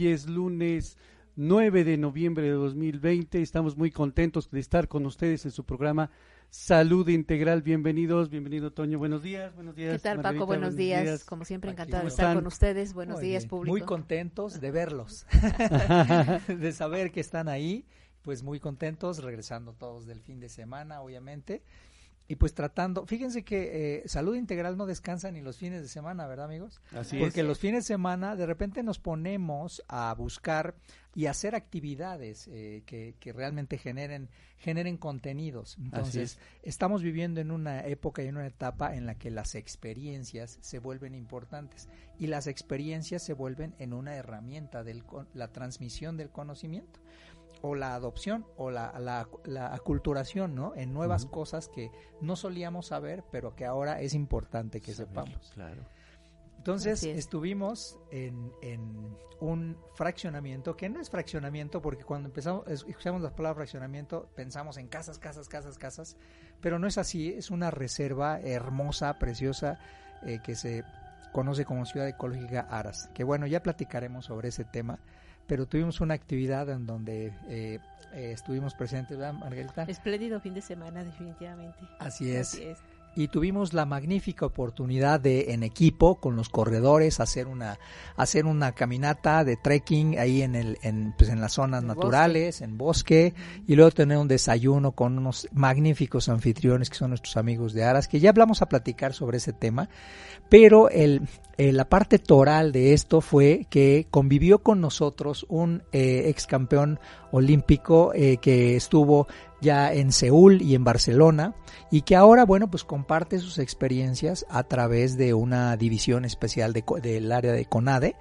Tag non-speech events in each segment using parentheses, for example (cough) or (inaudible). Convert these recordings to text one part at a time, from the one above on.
Hoy es lunes 9 de noviembre de 2020, estamos muy contentos de estar con ustedes en su programa Salud Integral, bienvenidos, bienvenido Toño, buenos días, buenos días. ¿Qué tal Paco? Buenos, días. como siempre encantado de estar con ustedes, buenos días público. Muy contentos de verlos, (laughs) de saber que están ahí, pues muy contentos, regresando todos del fin de semana, obviamente, y pues tratando, fíjense que eh, salud integral no descansa ni los fines de semana, ¿verdad amigos? Así Porque es. los fines de semana de repente nos ponemos a buscar y hacer actividades eh, que, que, realmente generen, generen contenidos. Entonces, estamos viviendo en una época y en una etapa en la que las experiencias se vuelven importantes y las experiencias se vuelven en una herramienta de la transmisión del conocimiento o la adopción o la, la, la aculturación, ¿no? En nuevas uh -huh. cosas que no solíamos saber, pero que ahora es importante que Saber, sepamos. Claro. Entonces estuvimos en, en, un fraccionamiento, que no es fraccionamiento, porque cuando empezamos, escuchamos la palabra fraccionamiento, pensamos en casas, casas, casas, casas, pero no es así, es una reserva hermosa, preciosa, eh, que se conoce como Ciudad Ecológica Aras, que bueno, ya platicaremos sobre ese tema pero tuvimos una actividad en donde eh, eh, estuvimos presentes, ¿verdad, Margarita? Espléndido fin de semana, definitivamente. Así es. Así es. Y tuvimos la magnífica oportunidad de, en equipo, con los corredores, hacer una, hacer una caminata de trekking ahí en el, en, pues en las zonas En naturales, bosque. en bosque, y luego tener un desayuno con unos magníficos anfitriones que son nuestros amigos de Aras, que ya hablamos a platicar sobre ese tema, pero el, eh, la parte toral de esto fue que convivió con nosotros un eh, ex campeón olímpico eh, que estuvo ya en Seúl y en Barcelona y que ahora, bueno, pues comparte sus experiencias a través de una división especial de, del área de CONADE.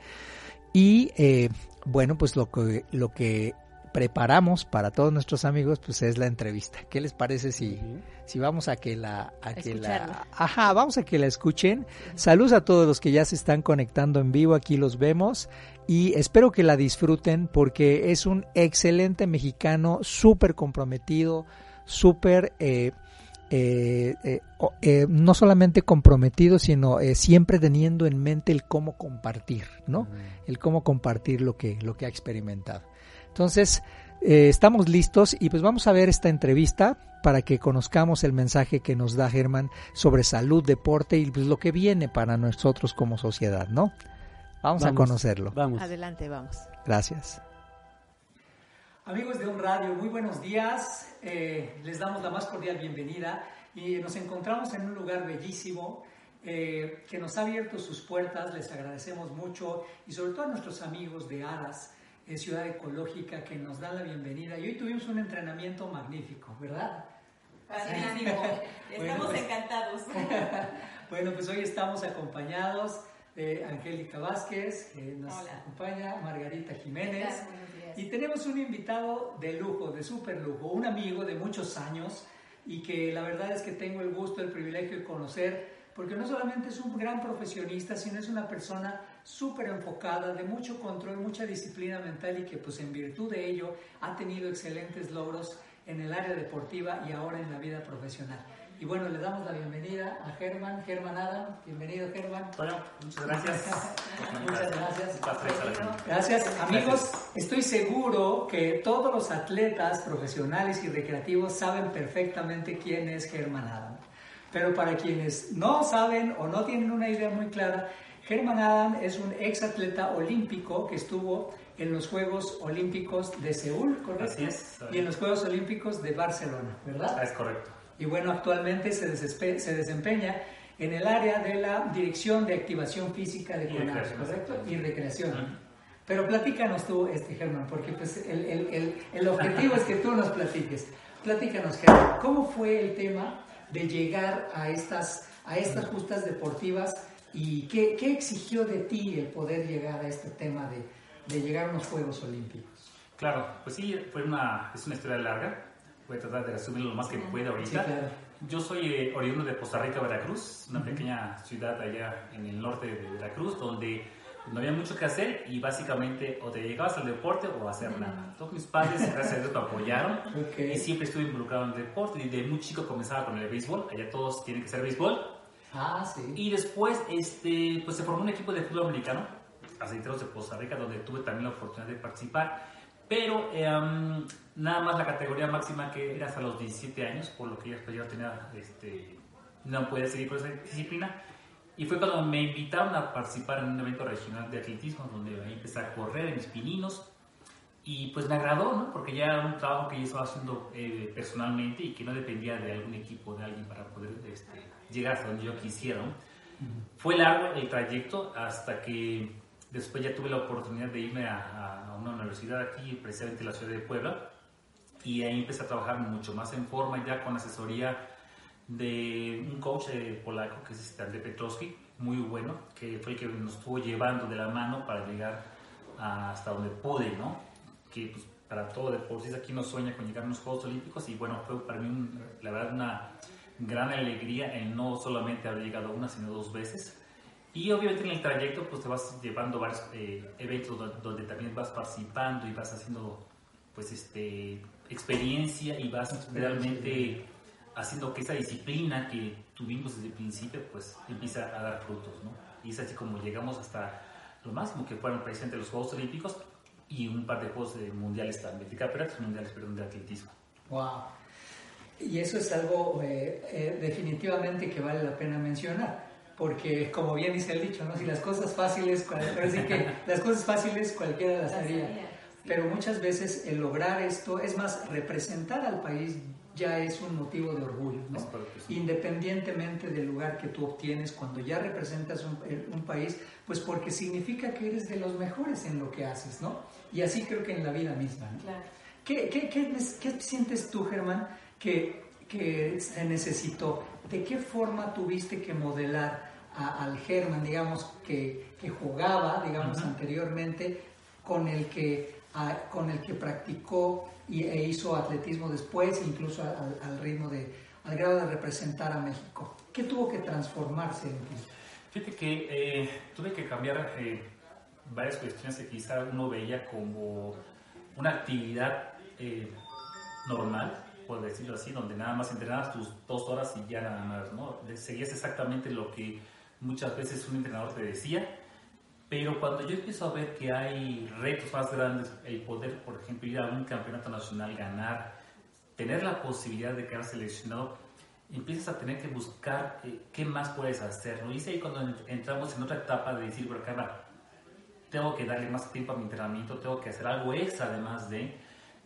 Y eh, bueno, pues lo que, lo que preparamos para todos nuestros amigos pues es la entrevista. ¿Qué les parece si, uh -huh. si vamos a que la a que la ajá, vamos a que la escuchen? Saludos a todos los que ya se están conectando en vivo, aquí los vemos y espero que la disfruten porque es un excelente mexicano, súper comprometido, súper eh, eh, eh, no solamente comprometido, sino siempre teniendo en mente el cómo compartir, ¿no? Uh -huh. El cómo compartir lo que, lo que ha experimentado. Entonces, eh, estamos listos y pues vamos a ver esta entrevista para que conozcamos el mensaje que nos da Germán sobre salud, deporte y pues lo que viene para nosotros como sociedad, ¿no? Vamos, a conocerlo. Vamos. Adelante, vamos. Gracias. Amigos de Un Radio, muy buenos días. Eh, les damos la más cordial bienvenida y nos encontramos en un lugar bellísimo eh, que nos ha abierto sus puertas. Les agradecemos mucho y sobre todo a nuestros amigos de Aras, eh, Ciudad Ecológica, que nos dan la bienvenida. Y hoy tuvimos un entrenamiento magnífico, ¿verdad? Fascinante. (laughs) Estamos pues, encantados. (laughs) bueno, pues hoy estamos acompañados de Angélica Vázquez, que nos acompaña, Margarita Jiménez. Y tenemos un invitado de lujo, de súper lujo, un amigo de muchos años y que la verdad es que tengo el gusto, el privilegio de conocer, porque no solamente es un gran profesionista, sino es una persona súper enfocada, de mucho control, mucha disciplina mental y que pues en virtud de ello ha tenido excelentes logros en el área deportiva y ahora en la vida profesional. Y bueno, le damos la bienvenida a Germán, Germán Adam. Bienvenido, Germán. Bueno, muchas gracias. (laughs) muchas gracias. Gracias, amigos. Estoy seguro que todos los atletas profesionales y recreativos saben perfectamente quién es Germán Adam. Pero para quienes no saben o no tienen una idea muy clara, Germán Adam es un ex atleta olímpico que estuvo en los Juegos Olímpicos de Seúl, ¿correcto? Así es. Y en los Juegos Olímpicos de Barcelona, ¿verdad? Es correcto y bueno, actualmente se, se desempeña en el área de la Dirección de Activación Física de CONAF, ¿correcto? Y recreación. Pero platícanos tú, este, Germán, porque pues el, el, el, objetivo es que tú nos platiques. Platícanos, Germán, ¿cómo fue el tema de llegar a estas, a estas justas deportivas y qué, qué exigió de ti el poder llegar a este tema de, de llegar a unos Juegos Olímpicos? Claro, pues sí, fue una, es una historia larga voy a tratar de resumirlo lo más que pueda ahorita. Yo soy eh, oriundo de Costa Rica, Veracruz, una pequeña ciudad allá en el norte de Veracruz, donde no había mucho que hacer y básicamente o te llegabas al deporte o a hacer nada. Todos mis padres, gracias a Dios, me apoyaron y siempre estuve involucrado en el deporte. Y de muy chico comenzaba con el béisbol, allá todos tienen que ser béisbol. Ah, sí. Y después este, pues se formó un equipo de fútbol americano, aceiteros de Costa Rica, donde tuve también la oportunidad de participar. Pero em, nada más la categoría máxima que era hasta los 17 años, por lo que después yo tenía, este, no podía seguir con esa disciplina. Y fue cuando me invitaron a participar en un evento regional de atletismo, donde ahí empecé a correr en mis pininos. Y pues me agradó, ¿no? Porque ya era un trabajo que yo estaba haciendo eh, personalmente y que no dependía de algún equipo, de alguien para poder este, llegar hasta donde yo quisiera. Fue largo el trayecto hasta que después ya tuve la oportunidad de irme a, a una universidad aquí, precisamente en la ciudad de Puebla, y ahí empecé a trabajar mucho más en forma, ya con asesoría de un coach polaco que es este Andrzej Petrowski, muy bueno, que fue el que nos estuvo llevando de la mano para llegar hasta donde pude, ¿no? Que pues, para todo deportista aquí nos sueña con llegar a los Juegos Olímpicos y bueno, fue para mí la verdad una gran alegría en no solamente haber llegado una, sino dos veces. Y obviamente en el trayecto pues te vas llevando varios eh, eventos donde, donde, también vas participando y vas haciendo pues este experiencia y vas realmente haciendo que esa disciplina que tuvimos desde el principio pues empieza a dar frutos, ¿no? Y es así como llegamos hasta lo máximo que fueron presentes los Juegos Olímpicos y un par de Juegos Mundiales también, de campeonatos mundiales, perdón, de atletismo. ¡Wow! Y eso es algo eh, eh, definitivamente que vale la pena mencionar, porque como bien dice el dicho, ¿no? Si las cosas fáciles, que (laughs) las cosas fáciles cualquiera las haría pero muchas veces el lograr esto, es más, representar al país ya es un motivo de orgullo, ¿no? independientemente del lugar que tú obtienes, cuando ya representas un, país, pues porque significa que eres de los mejores en lo que haces, ¿no? Y así creo que en la vida misma. ¿no? Claro. ¿Qué, qué, qué, sientes tú, Germán, que, que, se necesitó? ¿De qué forma tuviste que modelar al Germán, digamos, que, que jugaba, digamos, anteriormente, con el que con el que practicó y, e hizo atletismo después, incluso al, ritmo de, al grado de representar a México. ¿Qué tuvo que transformarse en ti? Fíjate que eh, tuve que cambiar eh, varias cuestiones que quizá uno veía como una actividad eh, normal, por decirlo así, donde nada más entrenabas tus dos horas y ya nada más, ¿no? Seguías exactamente lo que muchas veces un entrenador te decía Pero cuando yo empiezo a ver que hay retos más grandes, el poder, por ejemplo, ir a un campeonato nacional, ganar, tener la posibilidad de quedar seleccionado, empiezas a tener que buscar eh, qué más puedes hacer. ¿no? Y es ahí cuando entramos en otra etapa de decir, bueno, caramba, tengo que darle más tiempo a mi entrenamiento, tengo que hacer algo extra además de,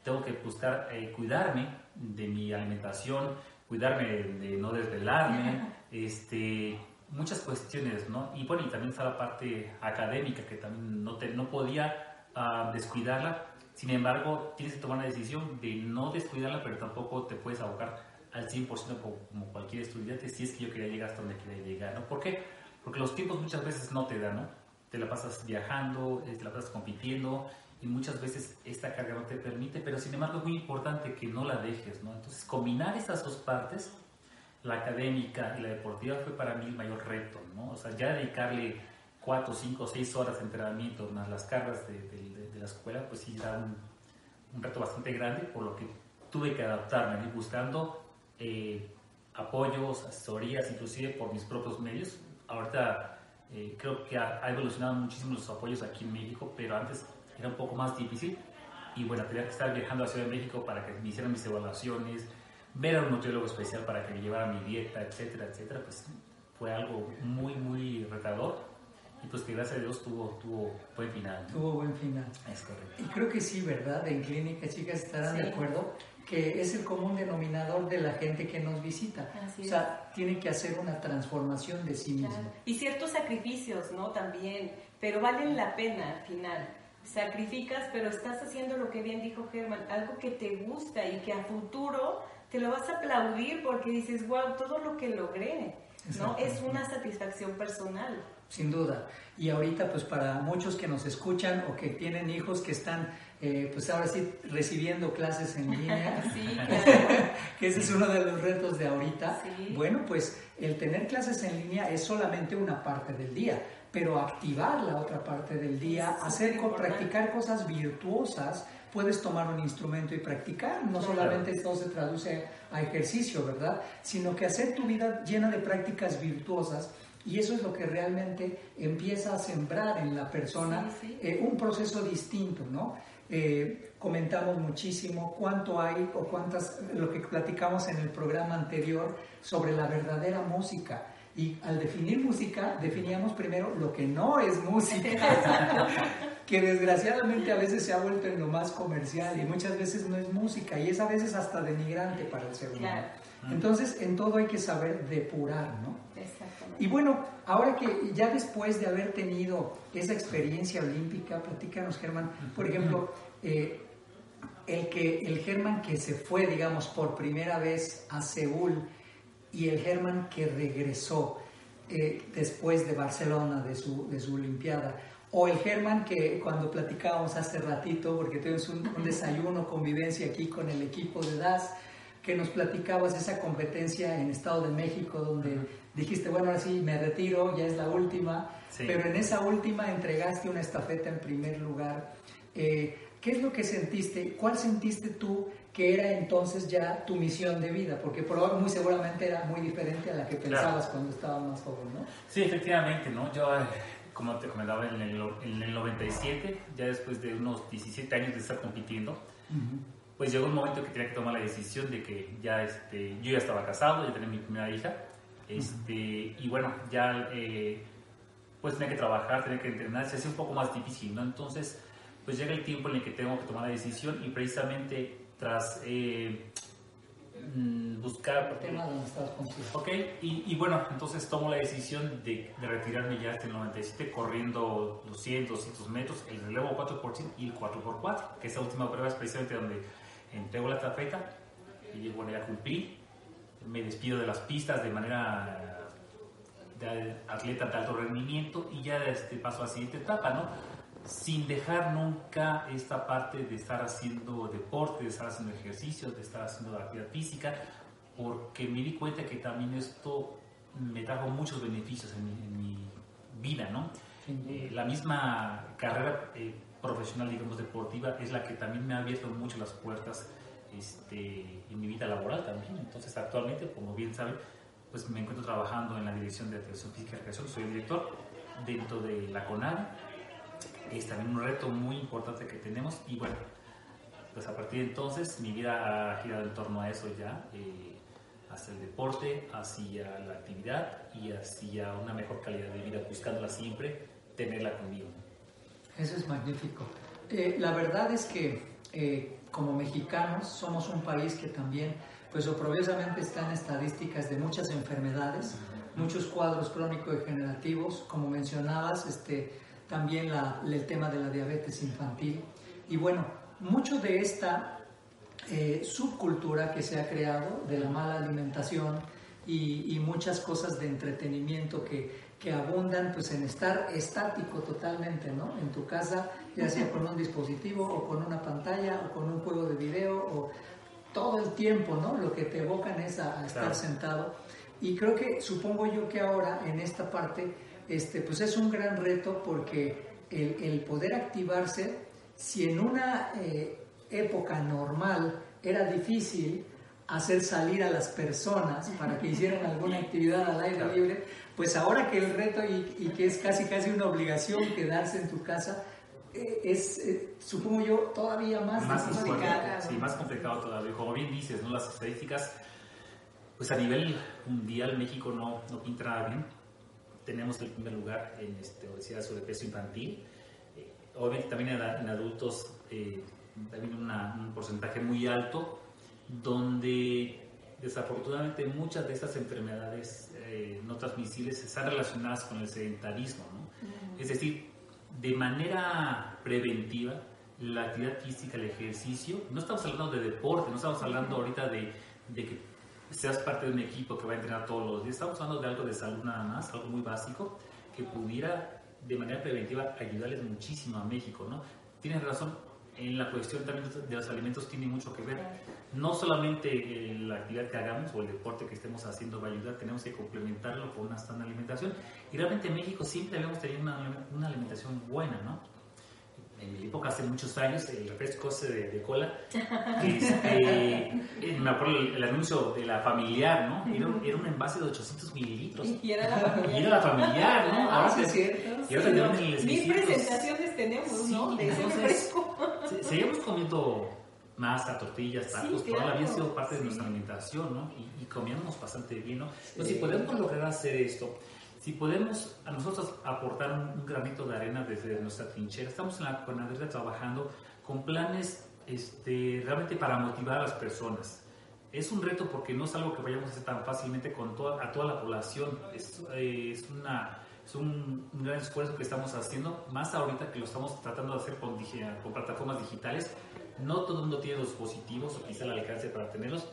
tengo que buscar eh, cuidarme de mi alimentación, cuidarme de, no desvelarme, (laughs) este, muchas cuestiones, ¿no? Y bueno, y también está la parte académica que también no, te, no podía uh, descuidarla. Sin embargo, tienes que tomar la decisión de no descuidarla, pero tampoco te puedes abocar al 100% como, como, cualquier estudiante si es que yo quería llegar hasta donde quería llegar, ¿no? ¿Por qué? Porque los tiempos muchas veces no te dan, ¿no? Te la pasas viajando, eh, te la pasas compitiendo y muchas veces esta carga no te permite, pero sin embargo es muy importante que no la dejes, ¿no? Entonces, combinar estas dos partes la académica y la deportiva fue para mí el mayor reto, ¿no? O sea, ya dedicarle cuatro, cinco, seis horas de entrenamiento más las cargas de, de, la escuela, pues sí era un, un, reto bastante grande, por lo que tuve que adaptarme, buscando eh, apoyos, asesorías, inclusive por mis propios medios. Ahorita eh, creo que ha, ha, evolucionado muchísimo los apoyos aquí en México, pero antes era un poco más difícil. Y bueno, tenía que estar viajando a Ciudad de México para que me hicieran mis evaluaciones, ver a un nutriólogo especial para que me llevara mi dieta, etcétera, etcétera, pues fue algo muy, muy retador. Y pues que gracias a Dios tuvo, tuvo buen final. Tuvo buen final. Es correcto. Y creo que sí, ¿verdad? En clínica, chicas, estarán de acuerdo que es el común denominador de la gente que nos visita. o sea, tiene que hacer una transformación de sí mismo. Y ciertos sacrificios, ¿no? También, pero valen la pena al final. Sacrificas, pero estás haciendo lo que bien dijo Germán, algo que te gusta y que a futuro te lo vas a aplaudir porque dices, wow, todo lo que logré, ¿no? Es una satisfacción personal. Sin duda. Y ahorita, pues para muchos que nos escuchan o que tienen hijos que están, eh, pues ahora sí, recibiendo clases en (laughs) línea, (laughs) que ese es uno de los retos de ahorita, bueno, pues el tener clases en línea es solamente una parte del día, pero activar la otra parte del día, hacer, practicar cosas virtuosas, puedes tomar un instrumento y practicar. No solamente esto se traduce a ejercicio, ¿verdad? Sino que hacer tu vida llena de prácticas virtuosas. Y eso es lo que realmente empieza a sembrar en la persona eh, un proceso distinto, ¿no? Eh, comentamos muchísimo cuánto hay o cuántas, lo que platicamos en el programa anterior sobre la verdadera música. Y al definir música, definíamos primero lo que no es música. (laughs) que desgraciadamente a veces se ha vuelto en lo más comercial y muchas veces no es música y es a veces hasta denigrante para el ser humano. Entonces, en todo hay que saber depurar, ¿no? Y bueno, ahora que ya después de haber tenido esa experiencia olímpica, platícanos, Germán, por ejemplo, eh, el, que, el Germán que se fue, digamos, por primera vez a Seúl y el Germán que regresó eh, después de Barcelona, de su, de su Olimpiada, o el Germán que cuando platicábamos hace ratito, porque tuvimos un, desayuno, convivencia aquí con el equipo de DAS, que nos platicabas esa competencia en Estado de México, donde dijiste, bueno, ahora sí, me retiro, ya es la última, pero en esa última entregaste una estafeta en primer lugar. Eh, ¿Qué es lo que sentiste? ¿Cuál sentiste tú que era entonces ya tu misión de vida? Porque por ahora muy seguramente era muy diferente a la que pensabas cuando estabas más joven, ¿no? Sí, efectivamente, ¿no? Yo eh, como te comentaba, en el, en el 97, ya después de unos 17 años de estar compitiendo, pues llegó un momento que tenía que tomar la decisión de que ya, este, yo ya estaba casado, ya tenía mi primera hija, este, y bueno, ya eh, pues tenía que trabajar, tenía que entrenar, se hace un poco más difícil, ¿no? Entonces, pues llega el tiempo en el que tengo que tomar la decisión y precisamente tras... Eh, Mm, buscar... tema donde estás Ok, y, y, bueno, entonces tomo la decisión de, de, retirarme ya hasta el 97 corriendo los 100, 200 metros, el relevo 4% y el 4x4, que esa última prueba es precisamente donde entrego la tafeta y bueno, ya cumplí, me despido de las pistas de manera de atleta de alto rendimiento y ya este, paso a la siguiente etapa, ¿no? Sin dejar nunca esta parte de estar haciendo deporte, de estar haciendo ejercicios, de estar haciendo actividad física, porque me di cuenta que también esto me trajo muchos beneficios en mi, vida, ¿no? Eh, la misma carrera eh, profesional, digamos, deportiva, es la que también me ha abierto mucho las puertas este, en mi vida laboral también. Entonces, actualmente, como bien saben, pues me encuentro trabajando en la Dirección de Atención Física y Recreación, soy el director dentro de la CONADE es también un reto muy importante que tenemos y bueno, pues a partir de entonces mi vida ha girado en torno a eso ya, eh, hacia el deporte, hacia la actividad y hacia una mejor calidad de vida, buscándola siempre, tenerla conmigo. Eso es magnífico. Eh, la verdad es que eh, como mexicanos somos un país que también, pues oprobiosamente está en estadísticas de muchas enfermedades, muchos cuadros crónico-degenerativos, como mencionabas, este, también el tema de la diabetes infantil. Y bueno, mucho de esta eh, subcultura que se ha creado de la mala alimentación y, muchas cosas de entretenimiento que, que, abundan pues en estar estático totalmente, ¿no? En tu casa, ya sea con un dispositivo o con una pantalla o con un juego de video o todo el tiempo, ¿no? Lo que te evocan es a, estar sentado. Y creo que, supongo yo que ahora en esta parte, este, pues es un gran reto porque el, el poder activarse si en una eh, época normal era difícil hacer salir a las personas para que hicieran alguna actividad al aire libre, pues ahora que el reto y, que es casi casi una obligación quedarse en tu casa, eh, es, eh, supongo yo, todavía más, más complicado. Sí, más complicado todavía. Como bien dices, ¿no? las estadísticas, pues a nivel mundial México no, no pinta nada bien. Tenemos el primer lugar en este, obesidad sobrepeso infantil obviamente también en, adultos eh, también un porcentaje muy alto, donde desafortunadamente muchas de estas enfermedades eh, no transmisibles están relacionadas con el sedentarismo. ¿no? Es decir, de manera preventiva, la actividad física, el ejercicio, no estamos hablando de deporte, no estamos hablando ahorita de, de que seas parte de un equipo que va a entrenar todos los días, estamos hablando de algo de salud nada más, algo muy básico, que pudiera de manera preventiva ayudarles muchísimo a México, ¿no? Tienes razón, en la cuestión también de los alimentos tiene mucho que ver. No solamente la actividad que hagamos o el deporte que estemos haciendo va a ayudar, tenemos que complementarlo con una sana alimentación. Y realmente en México siempre habíamos tenido una, una alimentación buena, ¿no? En mi época, hace muchos años, el refresco de, de cola, (laughs) este, eh, me acuerdo el, anuncio de la familiar, ¿no? Era, un envase de 800 mililitros. Y era la familiar. Y era la familiar, ¿no? Ahora sí, es cierto. Y ahora sí, Mil presentaciones tenemos, ¿no? De ese refresco. Seguimos comiendo masa, tortillas, tacos, toda la vida ha sido parte de nuestra alimentación, ¿no? Y, y comíamos bastante bien, ¿no? Entonces, si podemos lograr hacer esto, si podemos a nosotros aportar un, granito de arena desde nuestra trinchera, estamos en la Conaderra trabajando con planes este, realmente para motivar a las personas. Es un reto porque no es algo que vayamos a hacer tan fácilmente con toda, a toda la población. Es, eh, es, una, es un, gran esfuerzo que estamos haciendo, más ahorita que lo estamos tratando de hacer con, con plataformas digitales. No todo el mundo tiene los dispositivos o quizá el alcance para tenerlos,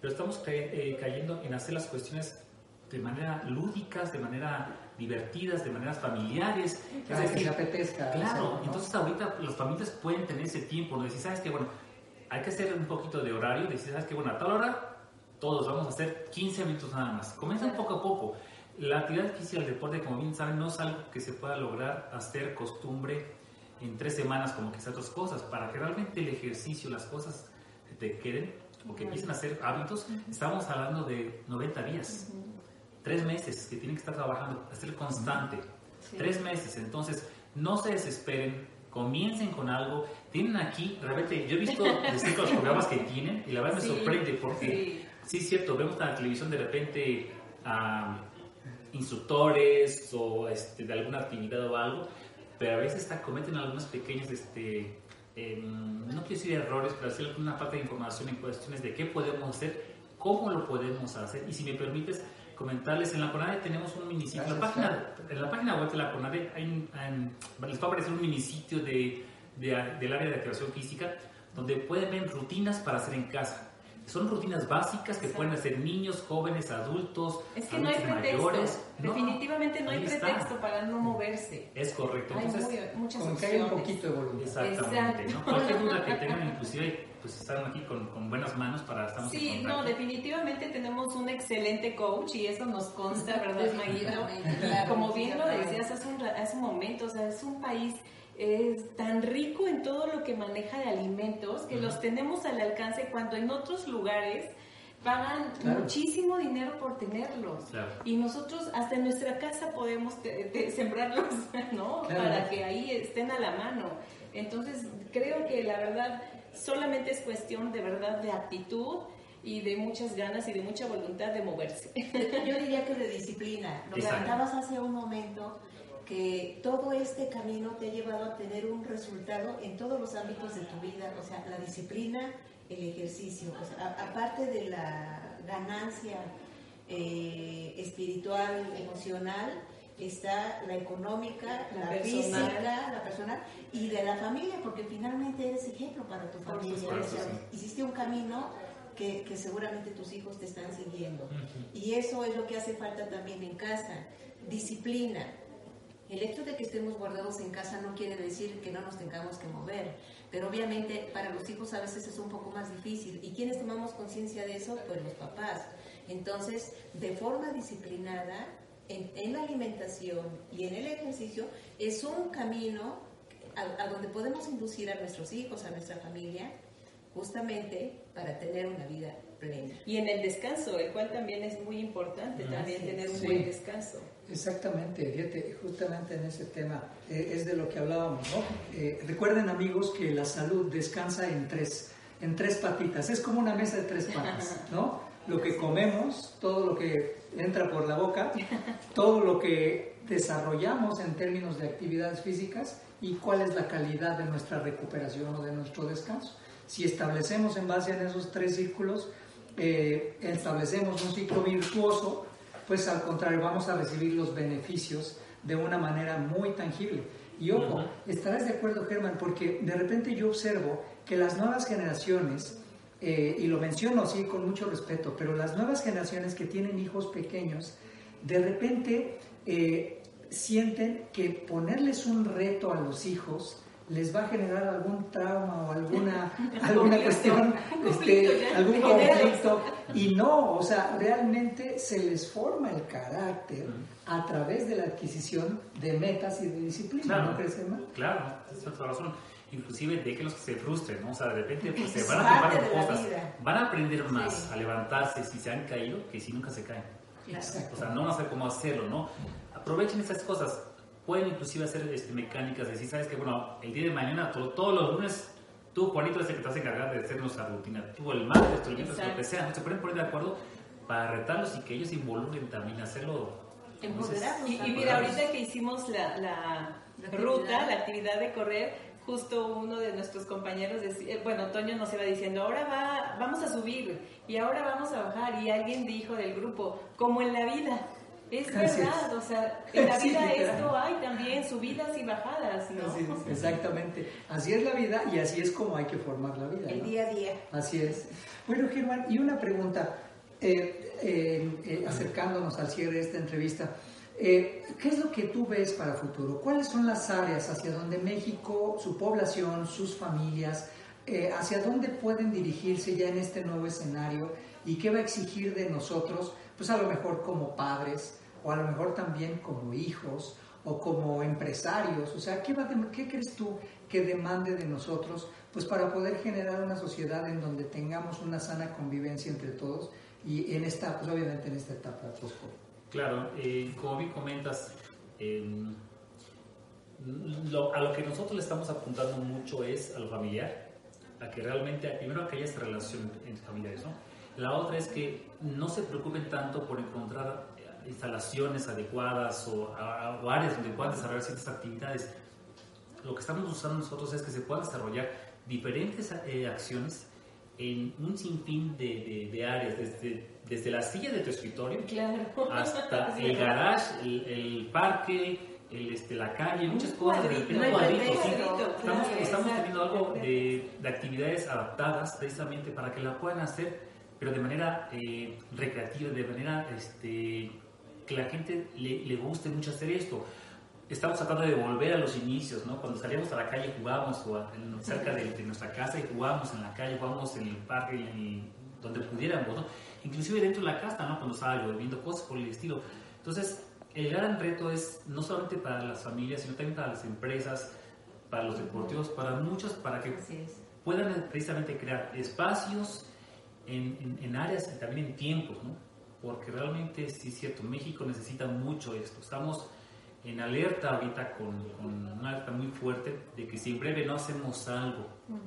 pero estamos eh, cayendo en hacer las cuestiones de manera lúdicas, de manera divertidas, de maneras familiares. Claro, que se apetezca. Claro, entonces ahorita las familias pueden tener ese tiempo, ¿no? decir, ¿sabes qué? Bueno, hay que hacer un poquito de horario, decir, ¿sabes qué? Bueno, a tal hora todos vamos a hacer 15 minutos nada más. Comienzan poco a poco. La actividad física, el deporte, como bien saben, no es algo que se pueda lograr hacer costumbre en tres semanas como quizás otras cosas. Para que realmente el ejercicio, las cosas te queden o que empiecen a ser hábitos, estamos hablando de 90 días tres meses que tienen que estar trabajando, hacer constante, tres meses, entonces no se desesperen, comiencen con algo, tienen aquí, realmente, yo he visto (laughs) los programas que tienen y la verdad me sorprende porque, sí. es cierto, vemos en la televisión de repente a instructores o este, de alguna actividad o algo, pero a veces cometen algunos pequeños, este, em, no quiero decir errores, pero sí alguna falta de información en cuestiones de qué podemos hacer, cómo lo podemos hacer. Y si me permites, comentarles, en la CONADE tenemos un minisitio, en la página, en la página web de la CONADE hay, les va a aparecer un minisitio de, del área de activación física donde pueden ver rutinas para hacer en casa. Son rutinas básicas que pueden hacer niños, jóvenes, adultos, es que no hay pretexto. Definitivamente no, hay pretexto para no moverse. Es correcto. Hay Entonces, muchas con que hay un poquito de voluntad. Exactamente. ¿no? Cualquier duda que tengan, inclusive pues están aquí con, con buenas manos para estar Sí, no, definitivamente tenemos un excelente coach y eso nos consta, ¿verdad, Maguito? (laughs) Como bien lo decías hace un, hace un momento, o sea, es un país es tan rico en todo lo que maneja de alimentos que los tenemos al alcance cuando en otros lugares pagan muchísimo dinero por tenerlos. Y nosotros hasta en nuestra casa podemos sembrarlos, (laughs) ¿no? Para que ahí estén a la mano. Entonces, creo que la verdad solamente es cuestión de verdad de actitud y de muchas ganas y de mucha voluntad de moverse. Yo diría que de disciplina. Lo comentabas hace un momento que todo este camino te ha llevado a tener un resultado en todos los ámbitos de tu vida, o sea, la disciplina, el ejercicio, aparte de la ganancia eh, espiritual, emocional, está la económica, la, física, la personal y de la familia, porque finalmente eres ejemplo para tu familia. Hiciste un camino que, que, seguramente tus hijos te están siguiendo. Y eso es lo que hace falta también en casa, disciplina. El hecho de que estemos guardados en casa no quiere decir que no nos tengamos que mover, pero obviamente para los hijos a veces es un poco más difícil. ¿Y quiénes tomamos conciencia de eso? Pues los papás. Entonces, de forma disciplinada, en, la alimentación y en el ejercicio, es un camino a, donde podemos inducir a nuestros hijos, a nuestra familia, justamente para tener una vida Y en el descanso, el cual también es muy importante, también tener un buen descanso. Exactamente, fíjate, justamente en ese tema eh, es de lo que hablábamos, ¿no? Eh, recuerden amigos que la salud descansa en tres, en tres patitas, es como una mesa de tres patas, (laughs) ¿no? Lo que comemos, todo lo que entra por la boca, (laughs) todo lo que desarrollamos en términos de actividades físicas y cuál es la calidad de nuestra recuperación o de nuestro descanso. Si establecemos en base a esos tres círculos, eh, establecemos un ciclo virtuoso, pues al contrario, vamos a recibir los beneficios de una manera muy tangible. Y ojo, estarás de acuerdo, Germán, porque de repente yo observo que las nuevas generaciones, eh, y lo menciono así con mucho respeto, pero las nuevas generaciones que tienen hijos pequeños, de repente eh, sienten que ponerles un reto a los hijos les va a generar algún trauma o alguna, (laughs) alguna cuestión, este, algún conflicto. Y no, o sea, realmente se les forma el carácter a través de la adquisición de metas y de disciplina, claro, ¿no crees, Claro, esa es razón. Inclusive de que los que se frustren, ¿no? O sea, de repente pues, se van a tomar cosas, van a aprender más a levantarse si se han caído que si nunca se caen. O sea, no van a saber cómo hacerlo, ¿no? Aprovechen esas cosas pueden inclusive hacer este, mecánicas, decir, sabes que, bueno, el día de mañana, todos los lunes, tú, Juanito, es el que te vas a encargar de hacer nuestra rutina, tú el martes, tú el miércoles, lo que sea, se pueden poner de acuerdo para retarlos y que ellos se involucren también a hacerlo. Y, y, mira, ahorita que hicimos la, la, ruta, la actividad de correr, justo uno de nuestros compañeros, decía, eh, bueno, Toño nos iba diciendo, ahora va, vamos a subir y ahora vamos a bajar. Y alguien dijo del grupo, como en la vida, es verdad, o sea, (laughs) en la vida esto hay también subidas y bajadas, ¿no? exactamente. Así es la vida y así es como hay que formar la vida. El día a día. Así es. Bueno, Germán, y una pregunta, eh, eh, eh, acercándonos al cierre de esta entrevista. ¿Qué es lo que tú ves para el futuro? ¿Cuáles son las áreas hacia donde México, su población, sus familias, hacia dónde pueden dirigirse ya en este nuevo escenario y qué va a exigir de nosotros? Pues a lo mejor como padres o a lo mejor también como hijos o como empresarios. O sea, ¿qué, ¿qué crees tú que demande de nosotros pues para poder generar una sociedad en donde tengamos una sana convivencia entre todos y en esta, pues obviamente en esta etapa post Claro, eh, como bien comentas, em, a lo que nosotros le estamos apuntando mucho es a lo familiar, a que realmente, primero que haya esta relación entre familiares, ¿no? La otra es que no se preocupen tanto por encontrar eh, instalaciones adecuadas o, áreas donde puedan desarrollar ciertas actividades. Lo que estamos buscando nosotros es que se puedan desarrollar diferentes eh, acciones en un sinfín de, de, áreas, desde, desde la silla de tu escritorio hasta (laughs) el garage, el, parque, el, este, la calle, muchas cosas. Estamos, estamos teniendo algo de, de actividades adaptadas precisamente para que la puedan hacer pero de manera eh, recreativa, de manera este, que la gente le, le, guste mucho hacer esto. Estamos tratando de volver a los inicios, ¿no? Cuando salíamos a la calle jugábamos o cerca de, nuestra casa y jugábamos en la calle, jugábamos en el parque, en donde pudiéramos, ¿no? Inclusive dentro de la casa, ¿no? Cuando estaba lloviendo, cosas por el estilo. Entonces, el gran reto es no solamente para las familias, sino también para las empresas, para los deportivos, para muchos, para que puedan precisamente crear espacios en, en, áreas, también en tiempos, ¿no? Porque realmente sí es cierto, México necesita mucho esto. Estamos en alerta ahorita con, con, una alerta muy fuerte de que si en breve no hacemos algo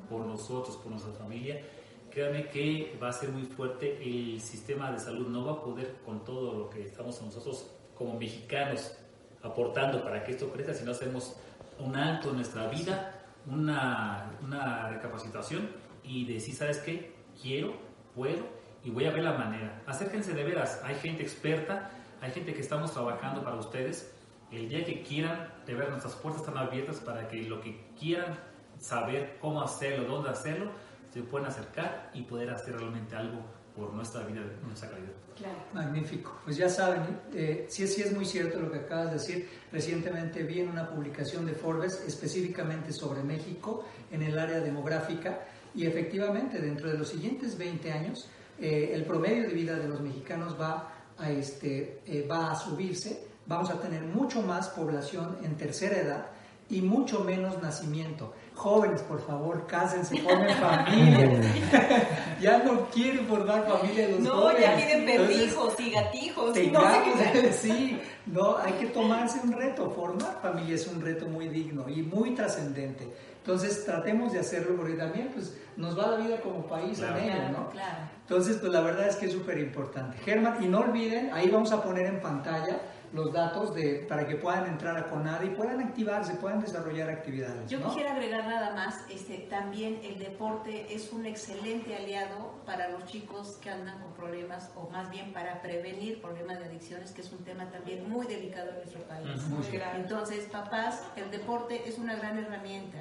por nosotros, por nuestra familia, créanme que va a ser muy fuerte, el sistema de salud no va a poder con todo lo que estamos nosotros como mexicanos aportando para que esto crezca si no hacemos un alto en nuestra vida, una, una recapacitación y decir, ¿sabes qué? Quiero, puedo y voy a ver la manera. Acérquense de veras, hay gente experta, hay gente que estamos trabajando para ustedes. El día que quieran, de ver nuestras puertas están abiertas para que lo que quieran saber cómo hacerlo, dónde hacerlo, se pueden acercar y poder hacer realmente algo por nuestra vida, nuestra calidad. Claro. Magnífico. Pues ya saben, eh, sí, sí es muy cierto lo que acabas de decir. Recientemente vi en una publicación de Forbes específicamente sobre México en el área demográfica y efectivamente dentro de los siguientes 20 años eh, el promedio de vida de los mexicanos va a, este, eh, va a subirse, vamos a tener mucho más población en tercera edad y mucho menos nacimiento. Jóvenes, por favor, cásense, formen (laughs) familia. (laughs) ya no quieren formar familia los no, jóvenes. No, ya quieren perrijos y gatijos. no, (laughs) sí, no, hay que tomarse un reto. Formar familia es un reto muy digno y muy trascendente. Entonces, tratemos de hacerlo porque también pues, nos va la vida como país en ello, ¿no? Claro. Entonces, pues la verdad es que es súper importante. Germán, y no olviden, ahí vamos a poner en pantalla los datos de, para que puedan entrar a CONADE y puedan activarse, puedan desarrollar actividades. Yo quisiera agregar nada más, este, también el deporte es un excelente aliado para los chicos que andan con problemas o más bien para prevenir problemas de adicciones, que es un tema también muy delicado en nuestro país. Entonces, papás, el deporte es una gran herramienta.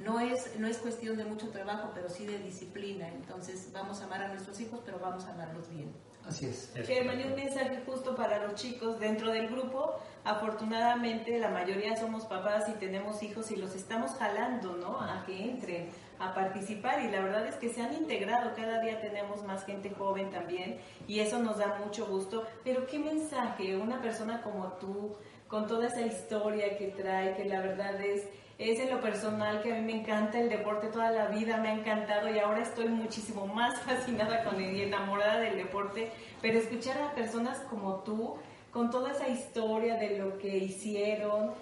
No es, no es cuestión de mucho trabajo, pero sí de disciplina. Entonces, vamos a amar a nuestros hijos, pero vamos a amarlos bien. Así es. Germán, un mensaje justo para los chicos dentro del grupo. Afortunadamente, la mayoría somos papás y tenemos hijos y los estamos jalando, ¿no? A que entren a participar y la verdad es que se han integrado. Cada día tenemos más gente joven también y eso nos da mucho gusto. Pero, ¿qué mensaje una persona como tú, con toda esa historia que trae, que la verdad es es en lo personal que a mí me encanta el deporte toda la vida, me ha encantado y ahora estoy muchísimo más (laughs) fascinada con él y enamorada del deporte, pero escuchar a personas como tú, con toda esa historia de lo que hicieron,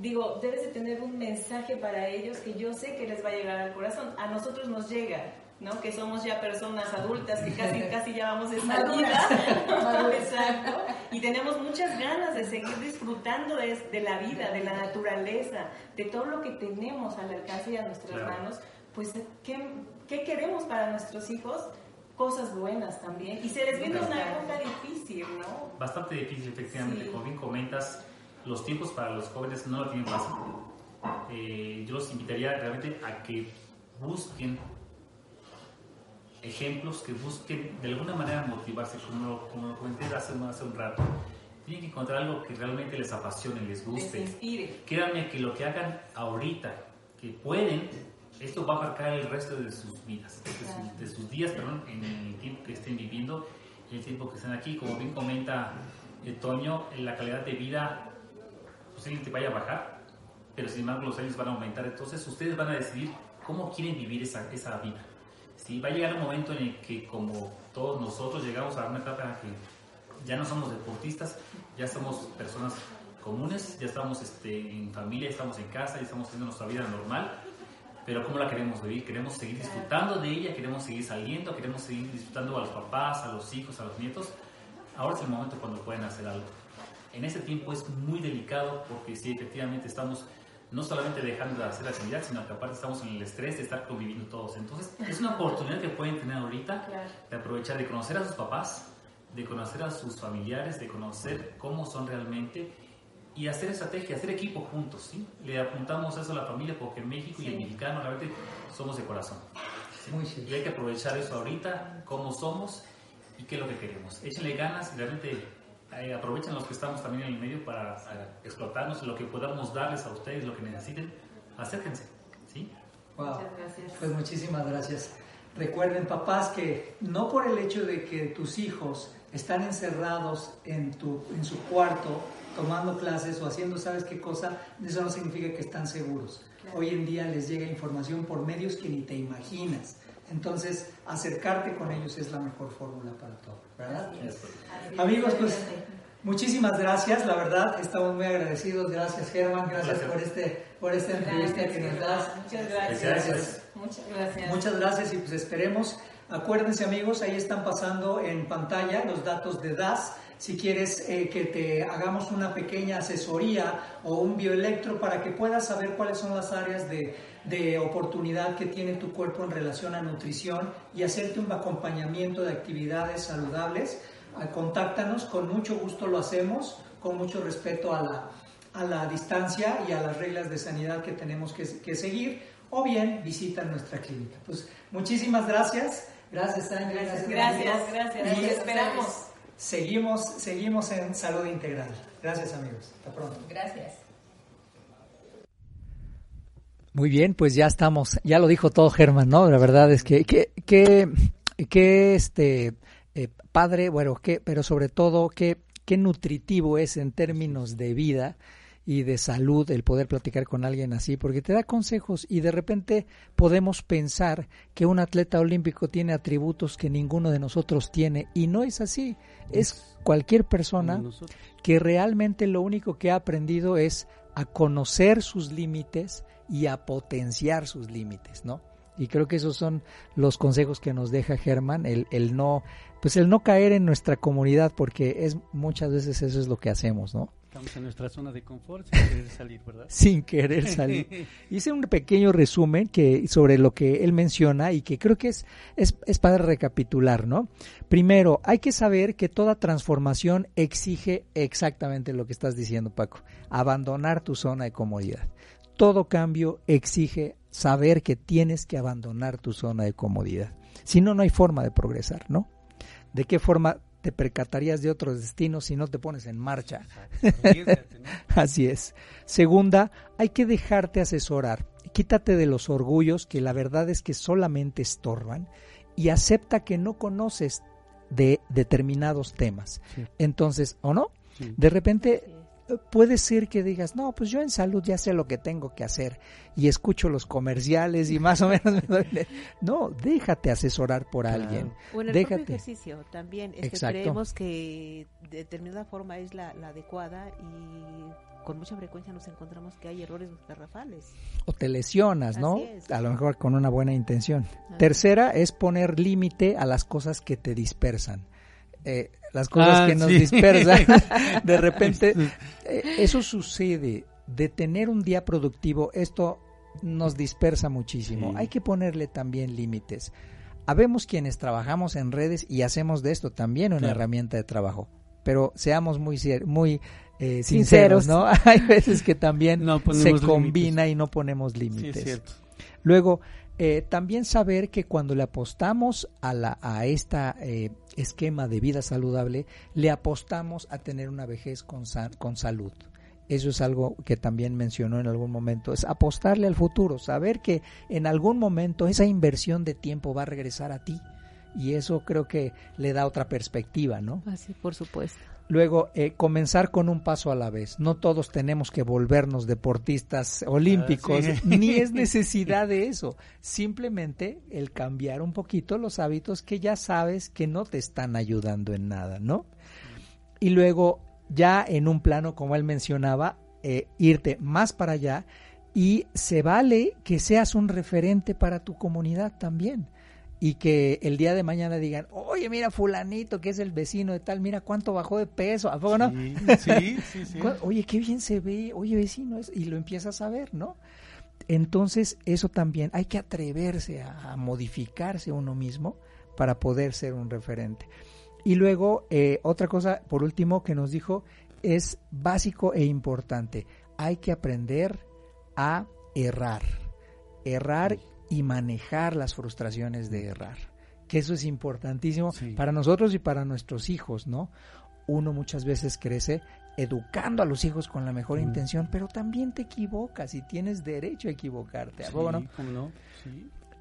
digo, debes de tener un mensaje para ellos que yo sé que les va a llegar al corazón, a nosotros nos llega, ¿no? Que somos ya personas adultas, que casi, (laughs) casi ya vamos a esta vida. (laughs) Exacto. Y tenemos muchas ganas de seguir disfrutando de, de, la vida, de la naturaleza, de todo lo que tenemos al alcance y a nuestras manos. Pues, ¿qué, ¿qué, queremos para nuestros hijos? Cosas buenas también. Y se les viene una época difícil, ¿no? Bastante difícil, efectivamente. Como bien comentas, los tiempos para los jóvenes no lo tienen fácil. Eh, yo los invitaría realmente a que busquen ejemplos que busquen de alguna manera motivarse, como lo, como lo comenté hace, hace un rato. Tienen que encontrar algo que realmente les apasione, les guste. Les inspire. Créanme que lo que hagan ahorita, que pueden, esto va a marcar el resto de sus vidas, de, sus, días, perdón, en el tiempo que estén viviendo, el tiempo que estén aquí. Como bien comenta eh, Toño, la calidad de vida posiblemente vaya a bajar, pero sin embargo los años van a aumentar. Entonces ustedes van a decidir cómo quieren vivir esa, esa vida. ¿Sí? Va a llegar un momento en el que como todos nosotros llegamos a una etapa en la que ya no somos deportistas, ya somos personas comunes, ya estamos este, en familia, estamos en casa, ya estamos teniendo nuestra vida normal, pero ¿cómo la queremos vivir? Queremos seguir disfrutando de ella, queremos seguir saliendo, queremos seguir disfrutando a los papás, a los hijos, a los nietos. Ahora es el momento cuando pueden hacer algo. En ese tiempo es muy delicado porque si efectivamente estamos no solamente dejando de hacer actividad, sino que aparte estamos en el estrés de estar conviviendo todos. Entonces, es una oportunidad que pueden tener ahorita de aprovechar, de conocer a sus papás, de conocer a sus familiares, de conocer cómo son realmente y hacer estrategia, hacer equipo juntos, ¿sí? Le apuntamos eso a la familia porque en México y el mexicano realmente somos de corazón. Muy y hay que aprovechar eso ahorita, cómo somos y qué es lo que queremos. Échenle ganas y realmente eh, aprovechen los que estamos también en el medio para, explotarnos lo que podamos darles a ustedes, lo que necesiten, acérquense. ¿sí? Muchas gracias. Pues muchísimas gracias. Recuerden, papás, que no por el hecho de que tus hijos están encerrados en, tu, en su cuarto tomando clases o haciendo sabes qué cosa, eso no significa que están seguros. Hoy en día les llega información por medios que ni te imaginas. Entonces, acercarte con ellos es la mejor fórmula para todo, ¿verdad? Amigos, pues muchísimas gracias, la verdad, estamos muy agradecidos. Gracias, Germán, gracias, por este por esta entrevista que nos das. Muchas gracias. Muchas gracias. Muchas gracias y pues esperemos. Acuérdense, amigos, ahí están pasando en pantalla los datos de DAS si quieres eh, que te hagamos una pequeña asesoría o un bioelectro para que puedas saber cuáles son las áreas de, de oportunidad que tiene tu cuerpo en relación a nutrición y hacerte un acompañamiento de actividades saludables, ah, contáctanos, con mucho gusto lo hacemos, con mucho respeto a la, a la distancia y a las reglas de sanidad que tenemos que, que seguir, o bien visita nuestra clínica. Pues muchísimas gracias. Gracias, Ángel. Gracias, gracias. gracias. Y esperamos. Seguimos, seguimos en salud integral. Gracias amigos. Hasta pronto. Gracias. Muy bien, pues ya estamos, ya lo dijo todo Germán, ¿no? La verdad es que, que, que, este, eh, padre, bueno, que, pero sobre todo, que, qué nutritivo es en términos de vida y de salud el poder platicar con alguien así, porque te da consejos y de repente podemos pensar que un atleta olímpico tiene atributos que ninguno de nosotros tiene y no es así. Es cualquier persona que realmente lo único que ha aprendido es a conocer sus límites y a potenciar sus límites, ¿no? Y creo que esos son los consejos que nos deja Germán, el, el no, pues el no caer en nuestra comunidad, porque es muchas veces eso es lo que hacemos, ¿no? Estamos en nuestra zona de confort sin querer salir, ¿verdad? (laughs) sin querer salir. (laughs) Hice un pequeño resumen que sobre lo que él menciona y que creo que es, es, es para recapitular, ¿no? Primero, hay que saber que toda transformación exige exactamente lo que estás diciendo, Paco, abandonar tu zona de comodidad. Todo cambio exige saber que tienes que abandonar tu zona de comodidad. Si no, no hay forma de progresar, ¿no? ¿De qué forma te percatarías de otros destinos si no te pones en marcha. (laughs) Así es. Segunda, hay que dejarte asesorar. Quítate de los orgullos que la verdad es que solamente estorban y acepta que no conoces de determinados temas. Entonces, ¿o no? De repente puede ser que digas, no, pues yo en salud ya sé lo que tengo que hacer y escucho los comerciales y más o menos (laughs) No, déjate asesorar por alguien. O en el déjate. propio ejercicio también. Este, creemos que de determinada forma es la, adecuada y con mucha frecuencia nos encontramos que hay errores garrafales. O te lesionas, ¿no? A lo mejor con una buena intención. Tercera es poner límite a las cosas que te dispersan. Eh, las cosas ah, que nos dispersan. (laughs) de repente, eh, eso sucede. De tener un día productivo, esto nos dispersa muchísimo. Hay que ponerle también límites. Habemos quienes trabajamos en redes y hacemos de esto también una herramienta de trabajo. Pero seamos muy, muy eh, sinceros, ¿no? (laughs) Hay veces que también se combina y no ponemos límites. Luego, eh, también saber que cuando le apostamos a, la, a esta eh, esquema de vida saludable, le apostamos a tener una vejez con, con salud. Eso es algo que también mencionó en algún momento, es apostarle al futuro, saber que en algún momento esa inversión de tiempo va a regresar a ti. Y eso creo que le da otra perspectiva, ¿no? Así, por supuesto. Luego, eh, comenzar con un paso a la vez. No todos tenemos que volvernos deportistas olímpicos, ah, ni es (laughs) necesidad de eso. Simplemente el cambiar un poquito los hábitos que ya sabes que no te están ayudando en nada, ¿no? Y luego, ya en un plano, como él mencionaba, eh, irte más para allá y se vale que seas un referente para tu comunidad también y que el día de mañana digan, oye, mira fulanito, que es el vecino de tal, mira cuánto bajó de peso, ¿a poco no? Sí, (laughs) sí, sí, Oye, qué bien se ve, oye, vecino, y lo empiezas a ver, ¿no? Entonces, eso también, hay que atreverse a, modificarse uno mismo para poder ser un referente. Y luego, eh, otra cosa, por último, que nos dijo, es básico e importante, hay que aprender a errar. Errar y manejar las frustraciones de errar. Que eso es importantísimo para nosotros y para nuestros hijos, ¿no? Uno muchas veces crece educando a los hijos con la mejor mm. intención, pero también te equivocas y tienes derecho a equivocarte. Sí, no?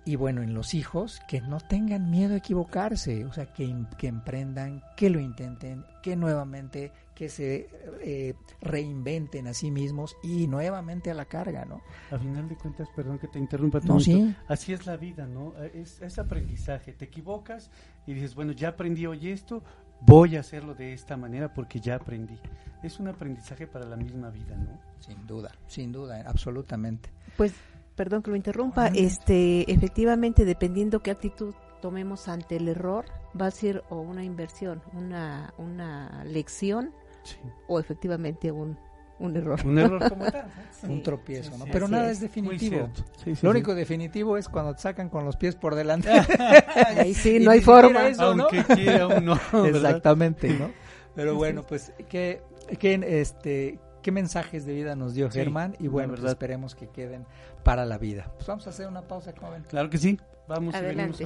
Y bueno, en los hijos, que no tengan miedo a equivocarse, o sea, que, que emprendan, que lo intenten, que nuevamente, que se eh, reinventen a sí mismos y nuevamente a la carga, ¿no? A final de cuentas, perdón que te interrumpa, no, sí. así es la vida, ¿no? Es, es aprendizaje, te equivocas y dices, bueno, ya aprendí hoy esto, voy a hacerlo de esta manera porque ya aprendí. Es un aprendizaje para la misma vida, ¿no? Sin duda, sin duda, absolutamente. Pues perdón que lo interrumpa, este, efectivamente, dependiendo qué actitud tomemos ante el error, va a ser o una inversión, una, una lección, o efectivamente un, un error. Un error como tal. (laughs) un tropiezo, ¿no? Pero nada es, definitivo. Lo único definitivo es cuando te sacan con los pies por delante. (laughs) Ahí sí, no hay forma. Aunque quiera uno. (laughs) Exactamente, ¿no? Pero bueno, pues que, que este qué mensajes de vida nos dio Germán y bueno, pues esperemos que queden para la vida. Pues vamos a hacer una pausa, joven. Claro que sí. Vamos a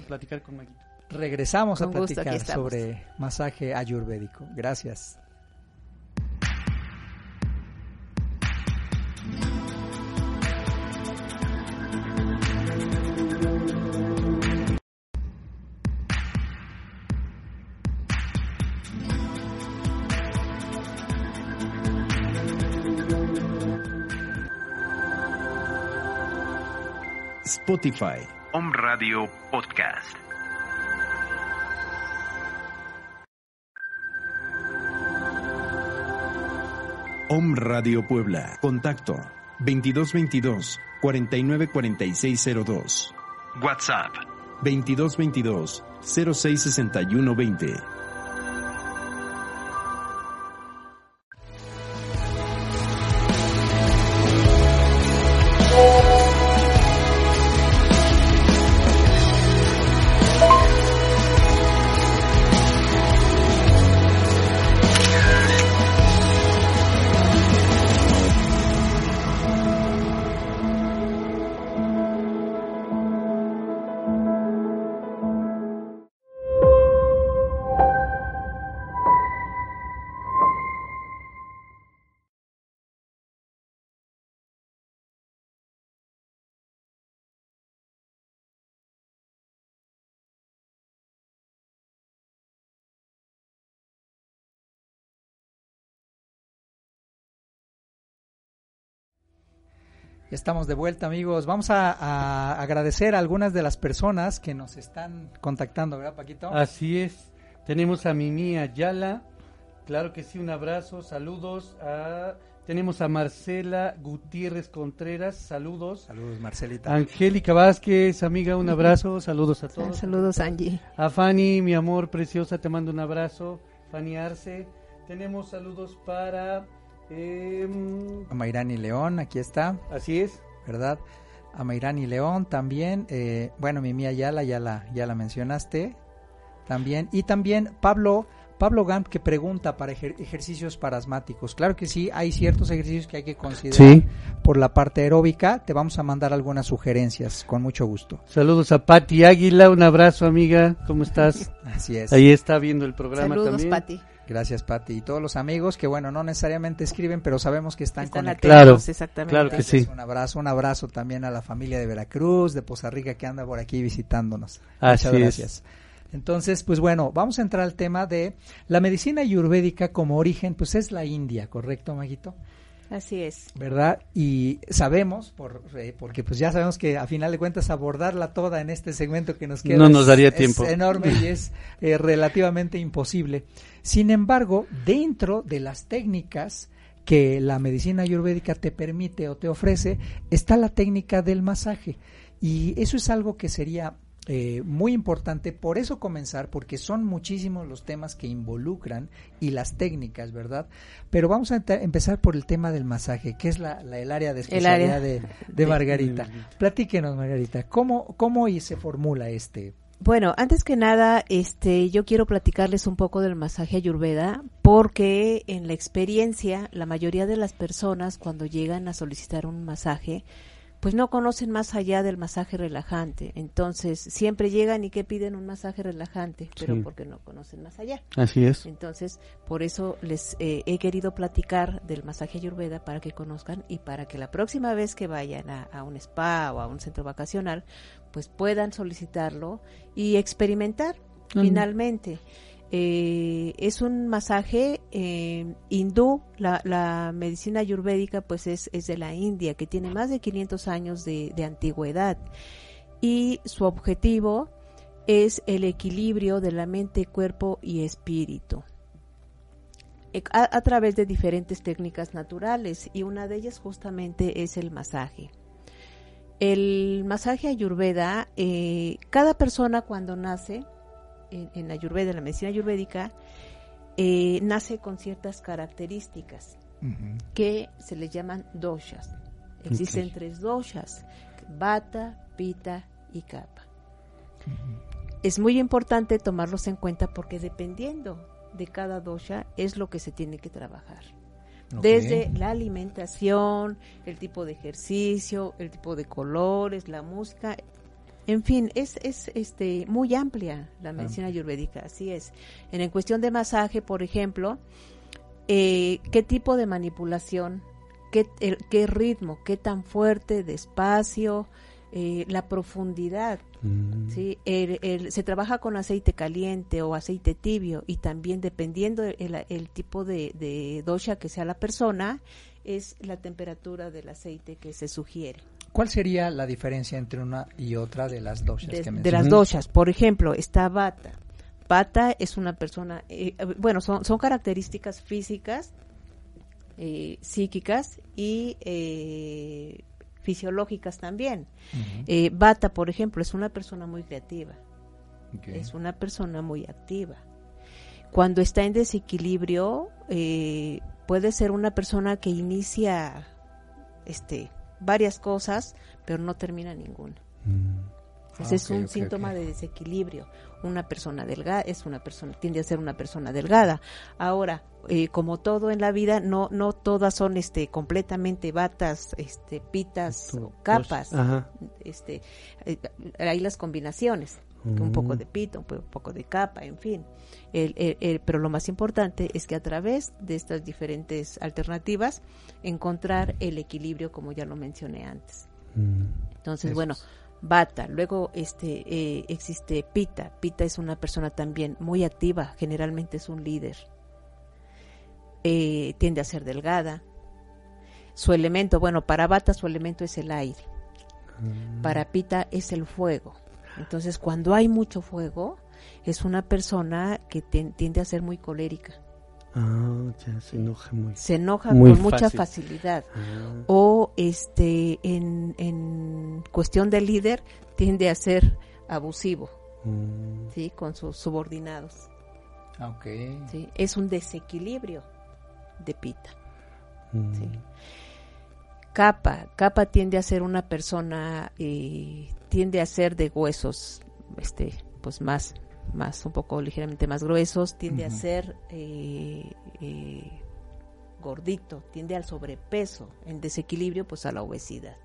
platicar con Maguito. Regresamos a platicar sobre masaje ayurvédico. Gracias. Spotify. Home Radio Podcast. Home Radio Puebla. Contacto 2222 494602. WhatsApp 2222 066120. Estamos de vuelta, amigos. Vamos a, agradecer a algunas de las personas que nos están contactando, ¿verdad, Paquito? Así es. Tenemos a Mimi Ayala. Claro que sí, un abrazo. Saludos a. Tenemos a Marcela Gutiérrez Contreras. Saludos. Saludos, Marcelita. Angélica Vázquez, amiga, un abrazo. Saludos a todos. Saludos, Angie. A Fanny, mi amor preciosa, te mando un abrazo. Fanny Arce. Tenemos saludos para eh, a Mayrani León, aquí está. Así es. ¿Verdad? A Mayrani León también. Eh, bueno, Mimi Ayala ya la, ya la mencionaste. También. Y también Pablo, Pablo Gamp que pregunta para ejercicios parasmáticos. Claro que sí, hay ciertos ejercicios que hay que considerar por la parte aeróbica. Te vamos a mandar algunas sugerencias, con mucho gusto. Saludos a Patti Águila, un abrazo amiga, ¿cómo estás? (laughs) Así es. Ahí está viendo el programa Saludos, también. Gracias, Pati. Y todos los amigos que, bueno, no necesariamente escriben, pero sabemos que están, conectados. Claro, exactamente. Claro que sí. Un abrazo, un abrazo también a la familia de Veracruz, de Poza Rica, que anda por aquí visitándonos. Muchas gracias. Entonces, pues bueno, vamos a entrar al tema de la medicina ayurvédica como origen, pues es la India, ¿correcto, Maguito? Así es. ¿Verdad? Y sabemos, por, eh, porque pues ya sabemos que a final de cuentas abordarla toda en este segmento que nos queda no nos daría tiempo. es enorme y es eh, relativamente imposible. Sin embargo, dentro de las técnicas que la medicina ayurvédica te permite o te ofrece, está la técnica del masaje. Y eso es algo que sería eh, muy importante, por eso comenzar, porque son muchísimos los temas que involucran y las técnicas, ¿verdad? Pero vamos a empezar por el tema del masaje, que es la, el área de especialidad (laughs) de, Margarita. Platíquenos, Margarita, ¿cómo, cómo se formula este? Bueno, antes que nada, este, yo quiero platicarles un poco del masaje ayurveda, porque en la experiencia, la mayoría de las personas cuando llegan a solicitar un masaje, pues no conocen más allá del masaje relajante. Entonces, siempre llegan y que piden un masaje relajante, pero porque no conocen más allá. Así es. Entonces, por eso les eh, he querido platicar del masaje ayurveda para que conozcan y para que la próxima vez que vayan a, un spa o a un centro vacacional, pues puedan solicitarlo y experimentar finalmente. Eh, es un masaje eh, hindú, la, medicina ayurvédica pues es, de la India, que tiene más de 500 años de, antigüedad. Y su objetivo es el equilibrio de la mente, cuerpo y espíritu. E, a, través de diferentes técnicas naturales y una de ellas justamente es el masaje. El masaje ayurveda, eh, cada persona cuando nace en, Ayurveda, en la medicina ayurvédica, eh, nace con ciertas características que se le llaman doshas. Existen tres doshas, bata, pita y kapha. Es muy importante tomarlos en cuenta porque dependiendo de cada dosha es lo que se tiene que trabajar. Desde la alimentación, el tipo de ejercicio, el tipo de colores, la música, en fin, es, es este, muy amplia la medicina ayurvédica, así es. En, cuestión de masaje, por ejemplo, eh, ¿qué tipo de manipulación? ¿Qué, ¿Qué ritmo? ¿Qué tan fuerte, despacio? Eh, la profundidad. Mm. ¿sí? se trabaja con aceite caliente o aceite tibio y también dependiendo el, el tipo de, de, dosha que sea la persona, es la temperatura del aceite que se sugiere. ¿Cuál sería la diferencia entre una y otra de las doshas de, De las doshas, por ejemplo, está Bata. Bata es una persona, eh, bueno, son, son características físicas, eh, psíquicas y eh, fisiológicas también. Bata, por ejemplo, es una persona muy creativa, es una persona muy activa. Cuando está en desequilibrio, puede ser una persona que inicia este varias cosas, pero no termina ninguna. Mm. Ese es un síntoma de desequilibrio. Una persona delgada es una persona tiende a ser una persona delgada. Ahora, eh, como todo en la vida, no no todas son este completamente batas, este pitas o capas. Este eh, hay las combinaciones un poco mm. de pito, un poco de capa, en fin. El, pero lo más importante es que a través de estas diferentes alternativas encontrar el equilibrio, como ya lo mencioné antes. Mm. Entonces, bueno, bata, luego este eh, existe pita. Pita es una persona también muy activa, generalmente es un líder. Eh, tiende a ser delgada. Su elemento, bueno, para bata su elemento es el aire. Mm. Para pita es el fuego entonces, cuando hay mucho fuego, es una persona que tiende a ser muy colérica. Ah, ya se enoja muy. Se enoja con mucha facilidad. Ah. O este en, en cuestión de líder tiende a ser abusivo. Mm. ¿Sí? Con sus subordinados. Ah, okay. ¿Sí? Es un desequilibrio de pita. Mm. ¿sí? Capa, capa tiende a ser una persona eh, tiende a ser de huesos, este, pues más, más un poco ligeramente más gruesos, tiende a ser eh, eh, gordito, tiende al sobrepeso, en desequilibrio, pues a la obesidad.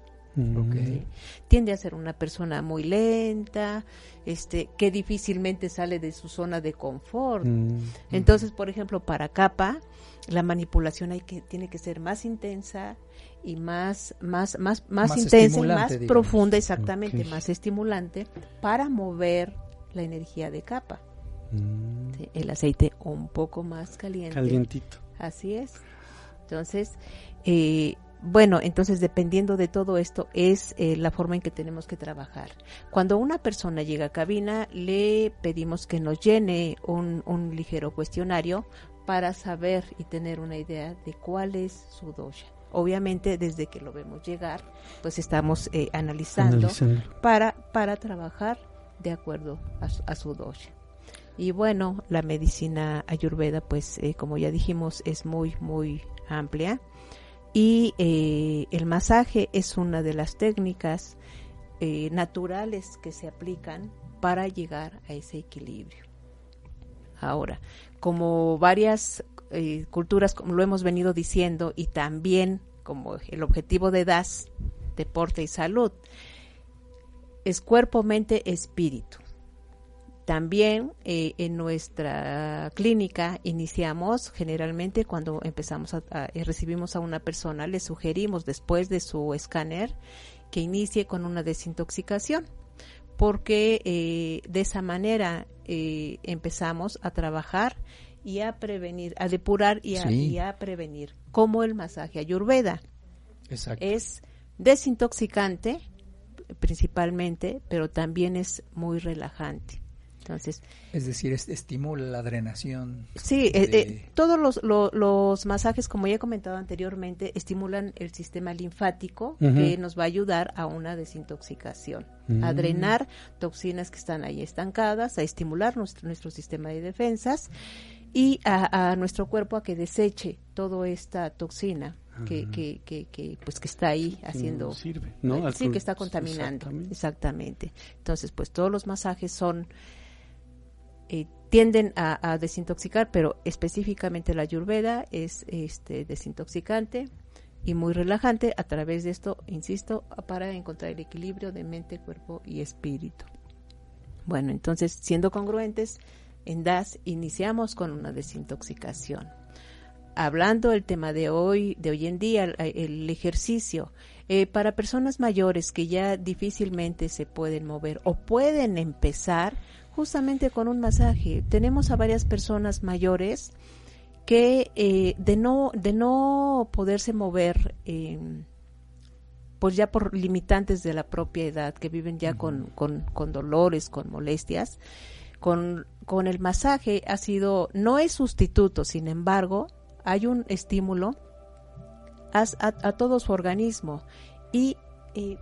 Tiende a ser una persona muy lenta, este, que difícilmente sale de su zona de confort. Mm, Entonces, por ejemplo, para capa, la manipulación hay que, tiene que ser más intensa, y más, más, más, más, intensa y más profunda, exactamente, más estimulante para mover la energía de capa. Mm. el aceite un poco más caliente. Calientito. Así es. Entonces, eh, bueno, entonces dependiendo de todo esto es eh, la forma en que tenemos que trabajar. Cuando una persona llega a cabina, le pedimos que nos llene un, un ligero cuestionario para saber y tener una idea de cuál es su dosha obviamente desde que lo vemos llegar, pues estamos eh, analizando, para para trabajar de acuerdo a, su dosha. Y bueno, la medicina ayurveda, pues eh, como ya dijimos, es muy, muy amplia. Y eh, el masaje es una de las técnicas naturales que se aplican para llegar a ese equilibrio. Ahora, como varias eh, culturas, como lo hemos venido diciendo, y también como el objetivo de DAS, deporte y salud. Es cuerpo, mente, espíritu. También eh, en nuestra clínica iniciamos generalmente cuando empezamos a, eh, recibimos a una persona, le sugerimos después de su escáner que inicie con una desintoxicación, porque eh, de esa manera empezamos a trabajar y a prevenir, a depurar y a, prevenir, como el masaje ayurveda. Es desintoxicante principalmente, pero también es muy relajante. Entonces, es decir, estimula la drenación. Sí, eh, eh, todos los, los, masajes, como ya he comentado anteriormente, estimulan el sistema linfático que nos va a ayudar a una desintoxicación, a mm. drenar toxinas que están ahí estancadas, a estimular nuestro, nuestro sistema de defensas y a, nuestro cuerpo a que deseche toda esta toxina que, que, que, pues que está ahí haciendo sirve sí que está contaminando. exactamente. entonces pues todos los masajes son eh, tienden a, desintoxicar pero específicamente la ayurveda es este desintoxicante y muy relajante. A través de esto insisto para encontrar el equilibrio de mente cuerpo y espíritu. Bueno entonces siendo congruentes en DAS iniciamos con una desintoxicación. Hablando del tema de hoy, de hoy en día, el, ejercicio, eh, para personas mayores que ya difícilmente se pueden mover o pueden empezar justamente con un masaje. Tenemos a varias personas mayores que eh, de no de no poderse mover eh, pues ya por limitantes de la propia edad que viven ya con, con, con dolores con molestias con, con el masaje ha sido, no es sustituto, sin embargo, hay un estímulo a, a, todo su organismo y,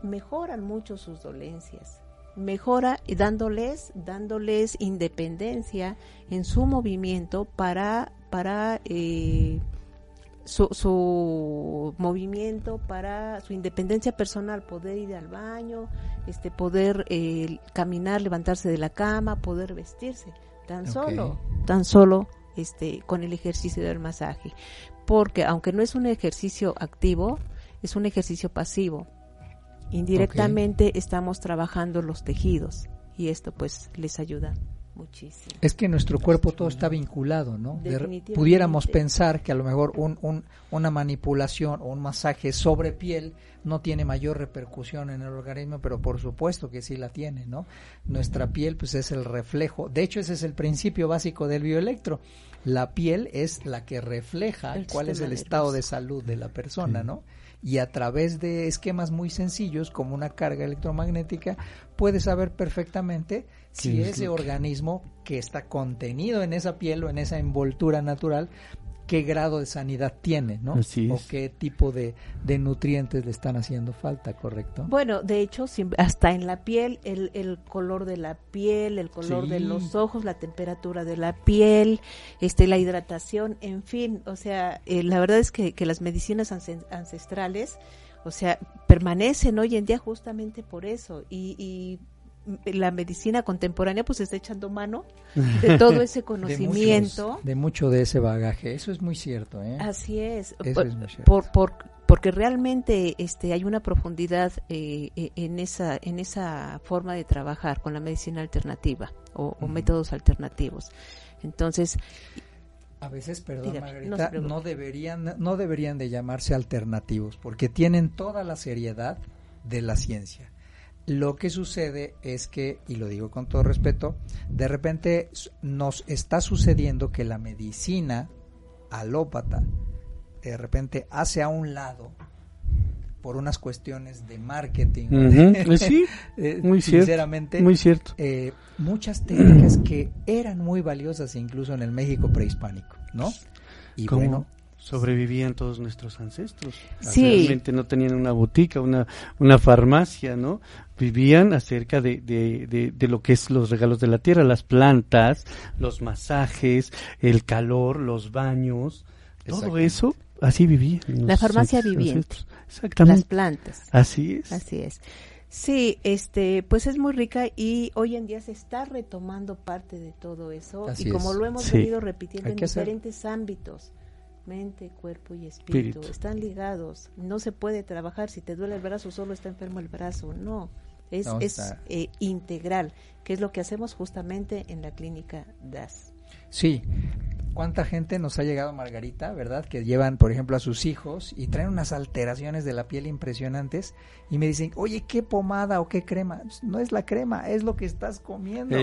mejoran mucho sus dolencias. Mejora dándoles, dándoles independencia en su movimiento para, para eh, su, su, movimiento para su independencia personal, poder ir al baño, este, poder eh, caminar, levantarse de la cama, poder vestirse, tan solo, tan solo este, con el ejercicio del masaje. Porque aunque no es un ejercicio activo, es un ejercicio pasivo. Indirectamente estamos trabajando los tejidos y esto pues les ayuda es que nuestro cuerpo todo está vinculado, ¿no? pudiéramos pensar que a lo mejor un, un, una manipulación o un masaje sobre piel no tiene mayor repercusión en el organismo, pero por supuesto que sí la tiene, ¿no? Nuestra piel pues es el reflejo, de hecho ese es el principio básico del bioelectro. La piel es la que refleja cuál es el estado de salud de la persona, ¿no? Y a través de esquemas muy sencillos como una carga electromagnética puede saber perfectamente si ese organismo que está contenido en esa piel o en esa envoltura natural qué grado de sanidad tiene, ¿no? O qué tipo de, nutrientes le están haciendo falta, ¿correcto? Bueno, de hecho, hasta en la piel, el, el color de la piel, el color de los ojos, la temperatura de la piel, este, la hidratación, en fin, o sea, eh, la verdad es que, que las medicinas ancestrales, o sea, permanecen hoy en día justamente por eso y, y la medicina contemporánea pues está echando mano de todo (laughs) ese conocimiento. de, mucho de ese bagaje, eso es muy cierto. ¿eh? Así es, por, por, porque realmente este, hay una profundidad eh, e, en, esa, en esa forma de trabajar con la medicina alternativa o, métodos alternativos. Entonces... A veces, perdón, Margarita, no deberían, no deberían de llamarse alternativos porque tienen toda la seriedad de la ciencia lo que sucede es que, y lo digo con todo respeto, de repente nos está sucediendo que la medicina alópata de repente hace a un lado por unas cuestiones de marketing. (laughs) sí, eh, muy sinceramente, muy cierto. Eh, muchas técnicas que eran muy valiosas incluso en el México prehispánico, ¿no? Y bueno, sobrevivían todos nuestros ancestros. Sí. Realmente no tenían una botica, una, una farmacia, ¿no? Vivían acerca de, de, de, lo que es los regalos de la tierra, las plantas, los masajes, el calor, los baños, todo eso, así vivían. La farmacia viviente. Exactamente. Las plantas. Así es. Así es. Sí, este, pues es muy rica y hoy en día se está retomando parte de todo eso y como lo hemos venido repitiendo en diferentes ámbitos mente, cuerpo y espíritu. Están ligados. No se puede trabajar. Si te duele el brazo, solo está enfermo el brazo. No. Es, es eh, integral, que es lo que hacemos justamente en la clínica DAS. Sí, cuánta gente nos ha llegado, Margarita, ¿verdad? Que llevan, por ejemplo, a sus hijos y traen unas alteraciones de la piel impresionantes y me dicen, oye, ¿qué pomada o qué crema? No es la crema, es lo que estás comiendo.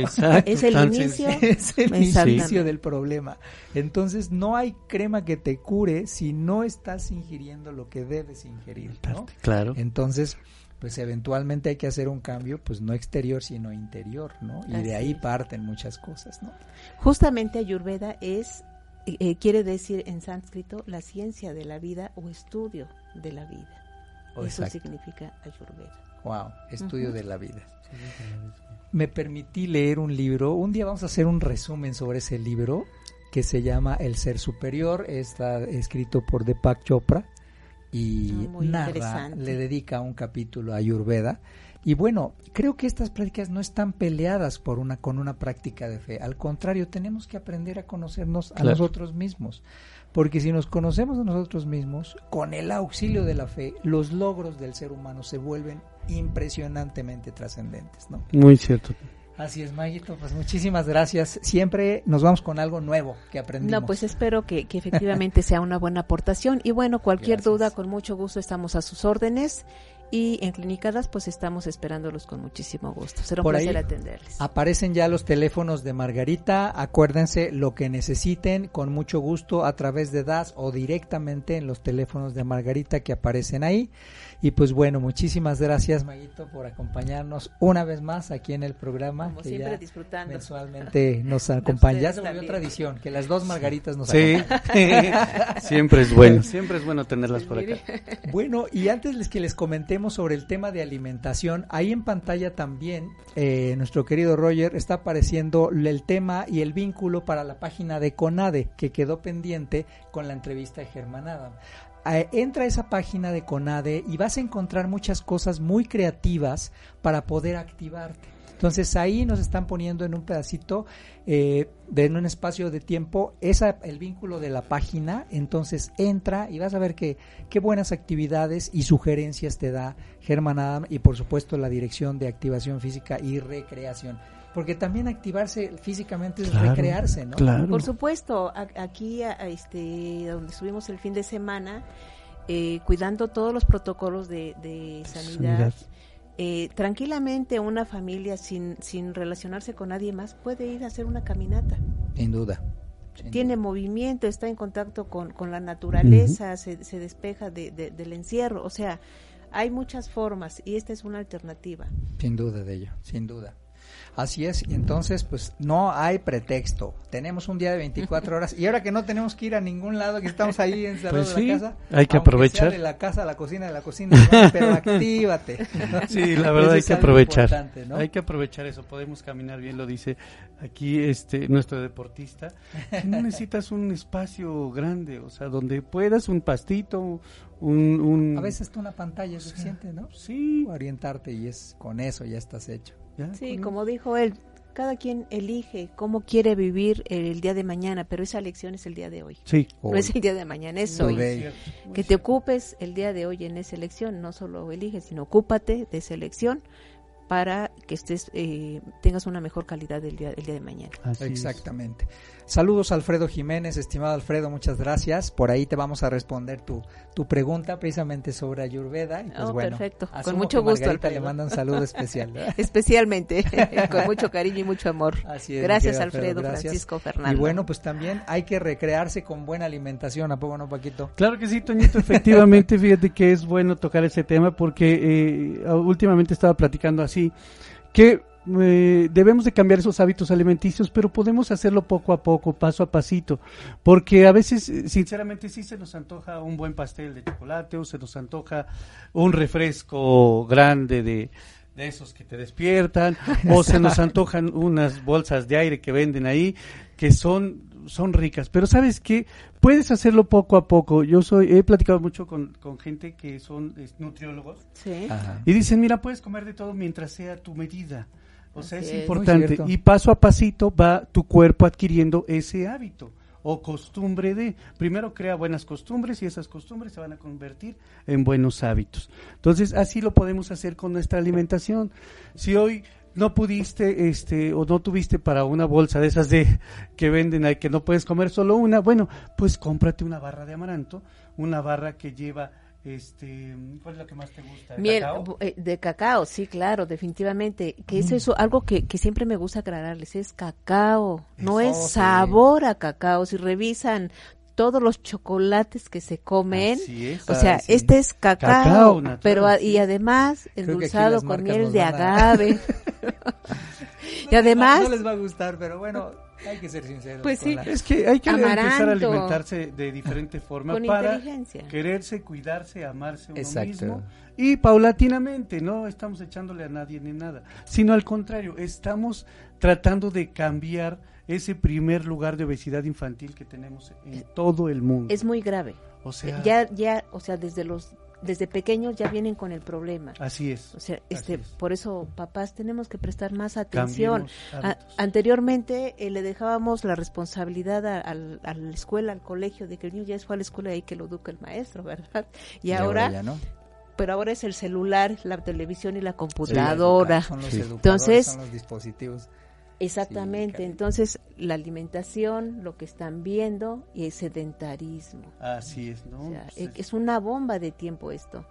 es el inicio, (laughs) es el inicio del problema. Entonces, no hay crema que te cure si no estás ingiriendo lo que debes ingerir, ¿no? Claro. Entonces, pues eventualmente hay que hacer un cambio, pues no exterior, sino interior, ¿no? Y de ahí parten muchas cosas, ¿no? Justamente Ayurveda es, eh, quiere decir en sánscrito, la ciencia de la vida o estudio de la vida. Oh, Eso significa Ayurveda. Wow, estudio de la vida. Me permití leer un libro, un día vamos a hacer un resumen sobre ese libro que se llama El Ser Superior, está escrito por Deepak Chopra y narra, le dedica un capítulo a Ayurveda. Y bueno, creo que estas prácticas no están peleadas por una, con una práctica de fe. Al contrario, tenemos que aprender a conocernos a nosotros mismos. Porque si nos conocemos a nosotros mismos, con el auxilio de la fe, los logros del ser humano se vuelven impresionantemente trascendentes. ¿no? Muy cierto. Así es, Maguito, pues muchísimas gracias. Siempre nos vamos con algo nuevo que aprendimos. No, pues espero que, efectivamente sea una buena aportación. Y bueno, cualquier duda, con mucho gusto estamos a sus órdenes. Y en Clinicadas, pues estamos esperándolos con muchísimo gusto. Será un placer atenderles. Aparecen ya los teléfonos de Margarita. Acuérdense lo que necesiten, con mucho gusto, a través de DAS o directamente en los teléfonos de Margarita que aparecen ahí. Y pues bueno, muchísimas gracias, Maguito, por acompañarnos una vez más aquí en el programa. Como siempre, disfrutando. Mensualmente (laughs) nos acompaña. Ya se volvió tradición, que las dos Margaritas nos sí. (laughs) siempre es bueno, siempre es bueno tenerlas por acá. Bueno, y antes les que les sobre el tema de alimentación, ahí en pantalla también eh, nuestro querido Roger está apareciendo el tema y el vínculo para la página de CONADE, que quedó pendiente con la entrevista de Germán Adam entra a esa página de CONADE y vas a encontrar muchas cosas muy creativas para poder activarte. Entonces ahí nos están poniendo en un pedacito, eh, de en un espacio de tiempo, esa, el vínculo de la página. Entonces entra y vas a ver que, qué buenas actividades y sugerencias te da Germán Adam y por supuesto la dirección de activación física y recreación porque también activarse físicamente es recrearse, ¿no? Por supuesto, aquí este, donde estuvimos el fin de semana, eh, cuidando todos los protocolos de, sanidad, eh, tranquilamente una familia sin, sin relacionarse con nadie más puede ir a hacer una caminata. Sin duda. Tiene movimiento, está en contacto con, con la naturaleza, se, se, despeja de, del encierro, o sea, hay muchas formas y esta es una alternativa. Sin duda de ello, sin duda. Así es, y entonces pues no hay pretexto. Tenemos un día de 24 horas y ahora que no tenemos que ir a ningún lado, que estamos ahí encerrados pues en la casa, hay que aprovechar. de la casa a la cocina, de la cocina, (laughs) pero actívate. Sí, la verdad hay que aprovechar. Hay que aprovechar eso, podemos caminar bien, lo dice aquí este nuestro deportista. No necesitas un espacio grande, o sea, donde puedas un pastito, un, un... A veces una pantalla es suficiente, ¿no? Sí. Orientarte y es con eso ya estás hecho. Sí, como dijo él, cada quien elige cómo quiere vivir el día de mañana, pero esa elección es el día de hoy. Sí. No es el día de mañana, es hoy. Que te ocupes el día de hoy en esa elección, no solo eliges, sino ocúpate de esa elección para que estés eh, tengas una mejor calidad del día, el día de mañana. Exactamente. Saludos Alfredo Jiménez, estimado Alfredo, muchas gracias. Por ahí te vamos a responder tu, tu pregunta precisamente sobre Ayurveda. Y pues, oh, perfecto, con mucho gusto. Alfredo. le manda un saludo especial. (laughs) Especialmente, (laughs) con mucho cariño y mucho amor. (laughs) Así es, gracias Alfredo, Francisco Fernando. Y bueno, pues también hay que recrearse con buena alimentación, ¿a poco no, Paquito? Claro que sí, Toñito, efectivamente, fíjate que es bueno tocar ese tema porque eh, últimamente estaba platicando así, que eh, debemos de cambiar esos hábitos alimenticios, pero podemos hacerlo poco a poco, paso a pasito, porque a veces, eh, sinceramente, sí se nos antoja un buen pastel de chocolate o se nos antoja un refresco grande de, de esos que te despiertan, o se nos antojan unas bolsas de aire que venden ahí, que son, son ricas. Pero sabes que puedes hacerlo poco a poco. Yo soy, he platicado mucho con, con gente que son nutriólogos y dicen, mira, puedes comer de todo mientras sea tu medida. O sea, es importante. Y paso a pasito va tu cuerpo adquiriendo ese hábito. o costumbre de. Primero crea buenas costumbres y esas costumbres se van a convertir en buenos hábitos. Entonces, así lo podemos hacer con nuestra alimentación. Si hoy no pudiste este o no tuviste para una bolsa de esas de que venden ahí que no puedes comer solo una, bueno, pues cómprate una barra de amaranto, una barra que lleva este, ¿cuál es la que más te gusta? ¿De Miel cacao? eh, de cacao, sí, claro, definitivamente. Que es eso, algo que, que siempre me gusta aclararles, es cacao, no es sí. sabor a cacao. Si revisan todos los chocolates que se comen, Así es, o sea, sí. este es cacao, Cacao natural, pero y además endulzado con miel de agave. (laughs) y No además, les va a gustar, pero bueno, hay que ser sinceros. Pues sí. la- Es que hay que empezar a alimentarse de diferente forma Con para inteligencia. quererse, cuidarse, amarse uno Exacto. mismo y paulatinamente, no estamos echándole a nadie ni nada, sino al contrario, estamos tratando de cambiar ese primer lugar de obesidad infantil que tenemos en todo el mundo. es muy grave. o sea, Ya, ya, o sea, desde los, desde pequeños ya vienen con el problema. así es. O sea, este, es. por eso, papás, tenemos que prestar más atención. A- anteriormente eh, le dejábamos la responsabilidad a, al- a la escuela, al colegio, de que el niño ya fue a la escuela y ahí que lo educa el maestro, ¿verdad? Y, ahora, ya no. pero ahora es el celular, la televisión y la computadora. Son los Sí. Entonces, son los dispositivos. Exactamente. Sí, Entonces, la alimentación, lo que están viendo y el sedentarismo. Así es, ¿no? O sea, Pues e- es una bomba de tiempo esto.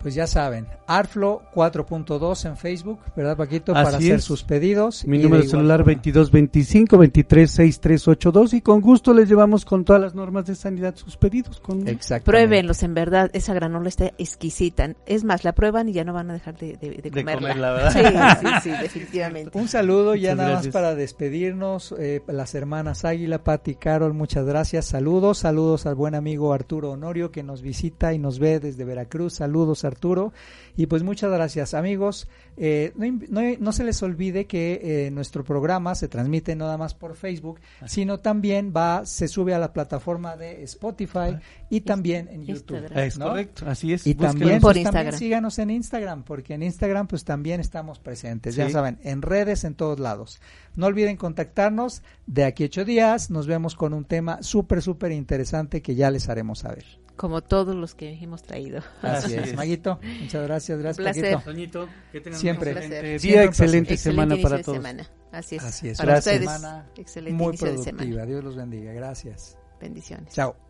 Pues ya saben, Arflo 4.2 en Facebook, ¿verdad, Paquito? Así Para hacer es. sus pedidos. Mi y número de celular forma- 2225-236382 y con gusto les llevamos con todas las normas de sanidad sus pedidos. Con... Pruébenlos, en verdad, esa granola está exquisita. Es más, la prueban y ya no van a dejar de, de- de De comerla. comerla, ¿verdad? Sí, sí, sí, (laughs) definitivamente. Un saludo ya Muchas nada gracias. más para despedirnos. eh, las hermanas Águila, Pati, Carol, muchas gracias. Saludos, saludos al buen amigo Arturo Honorio que nos visita y nos ve desde Veracruz. Saludos, Arturo. Y pues muchas gracias, amigos. Eh, no, no- no se les olvide que eh, nuestro programa se transmite no nada más por Facebook, sino también va, se sube a la plataforma de Spotify y también en YouTube. Instagram. Es ¿no? correcto, así es. Y también, Por pues, también Instagram. síganos en Instagram, porque en Instagram pues también estamos presentes, ya saben, en redes en todos lados. No olviden contactarnos, de aquí a ocho días nos vemos con un tema súper, súper interesante que ya les haremos saber. Como todos los que hemos traído. Así, es. Maguito, muchas gracias, gracias Un placer. Paquito. Toñito, que tengan Siempre. un excelente placer. día, Siempre excelente placer. semana para de todos. semana. Así es. Así es, Para gracias. ustedes, Semana excelente Muy inicio de semana. productiva, Dios los bendiga, gracias. Bendiciones. Chao.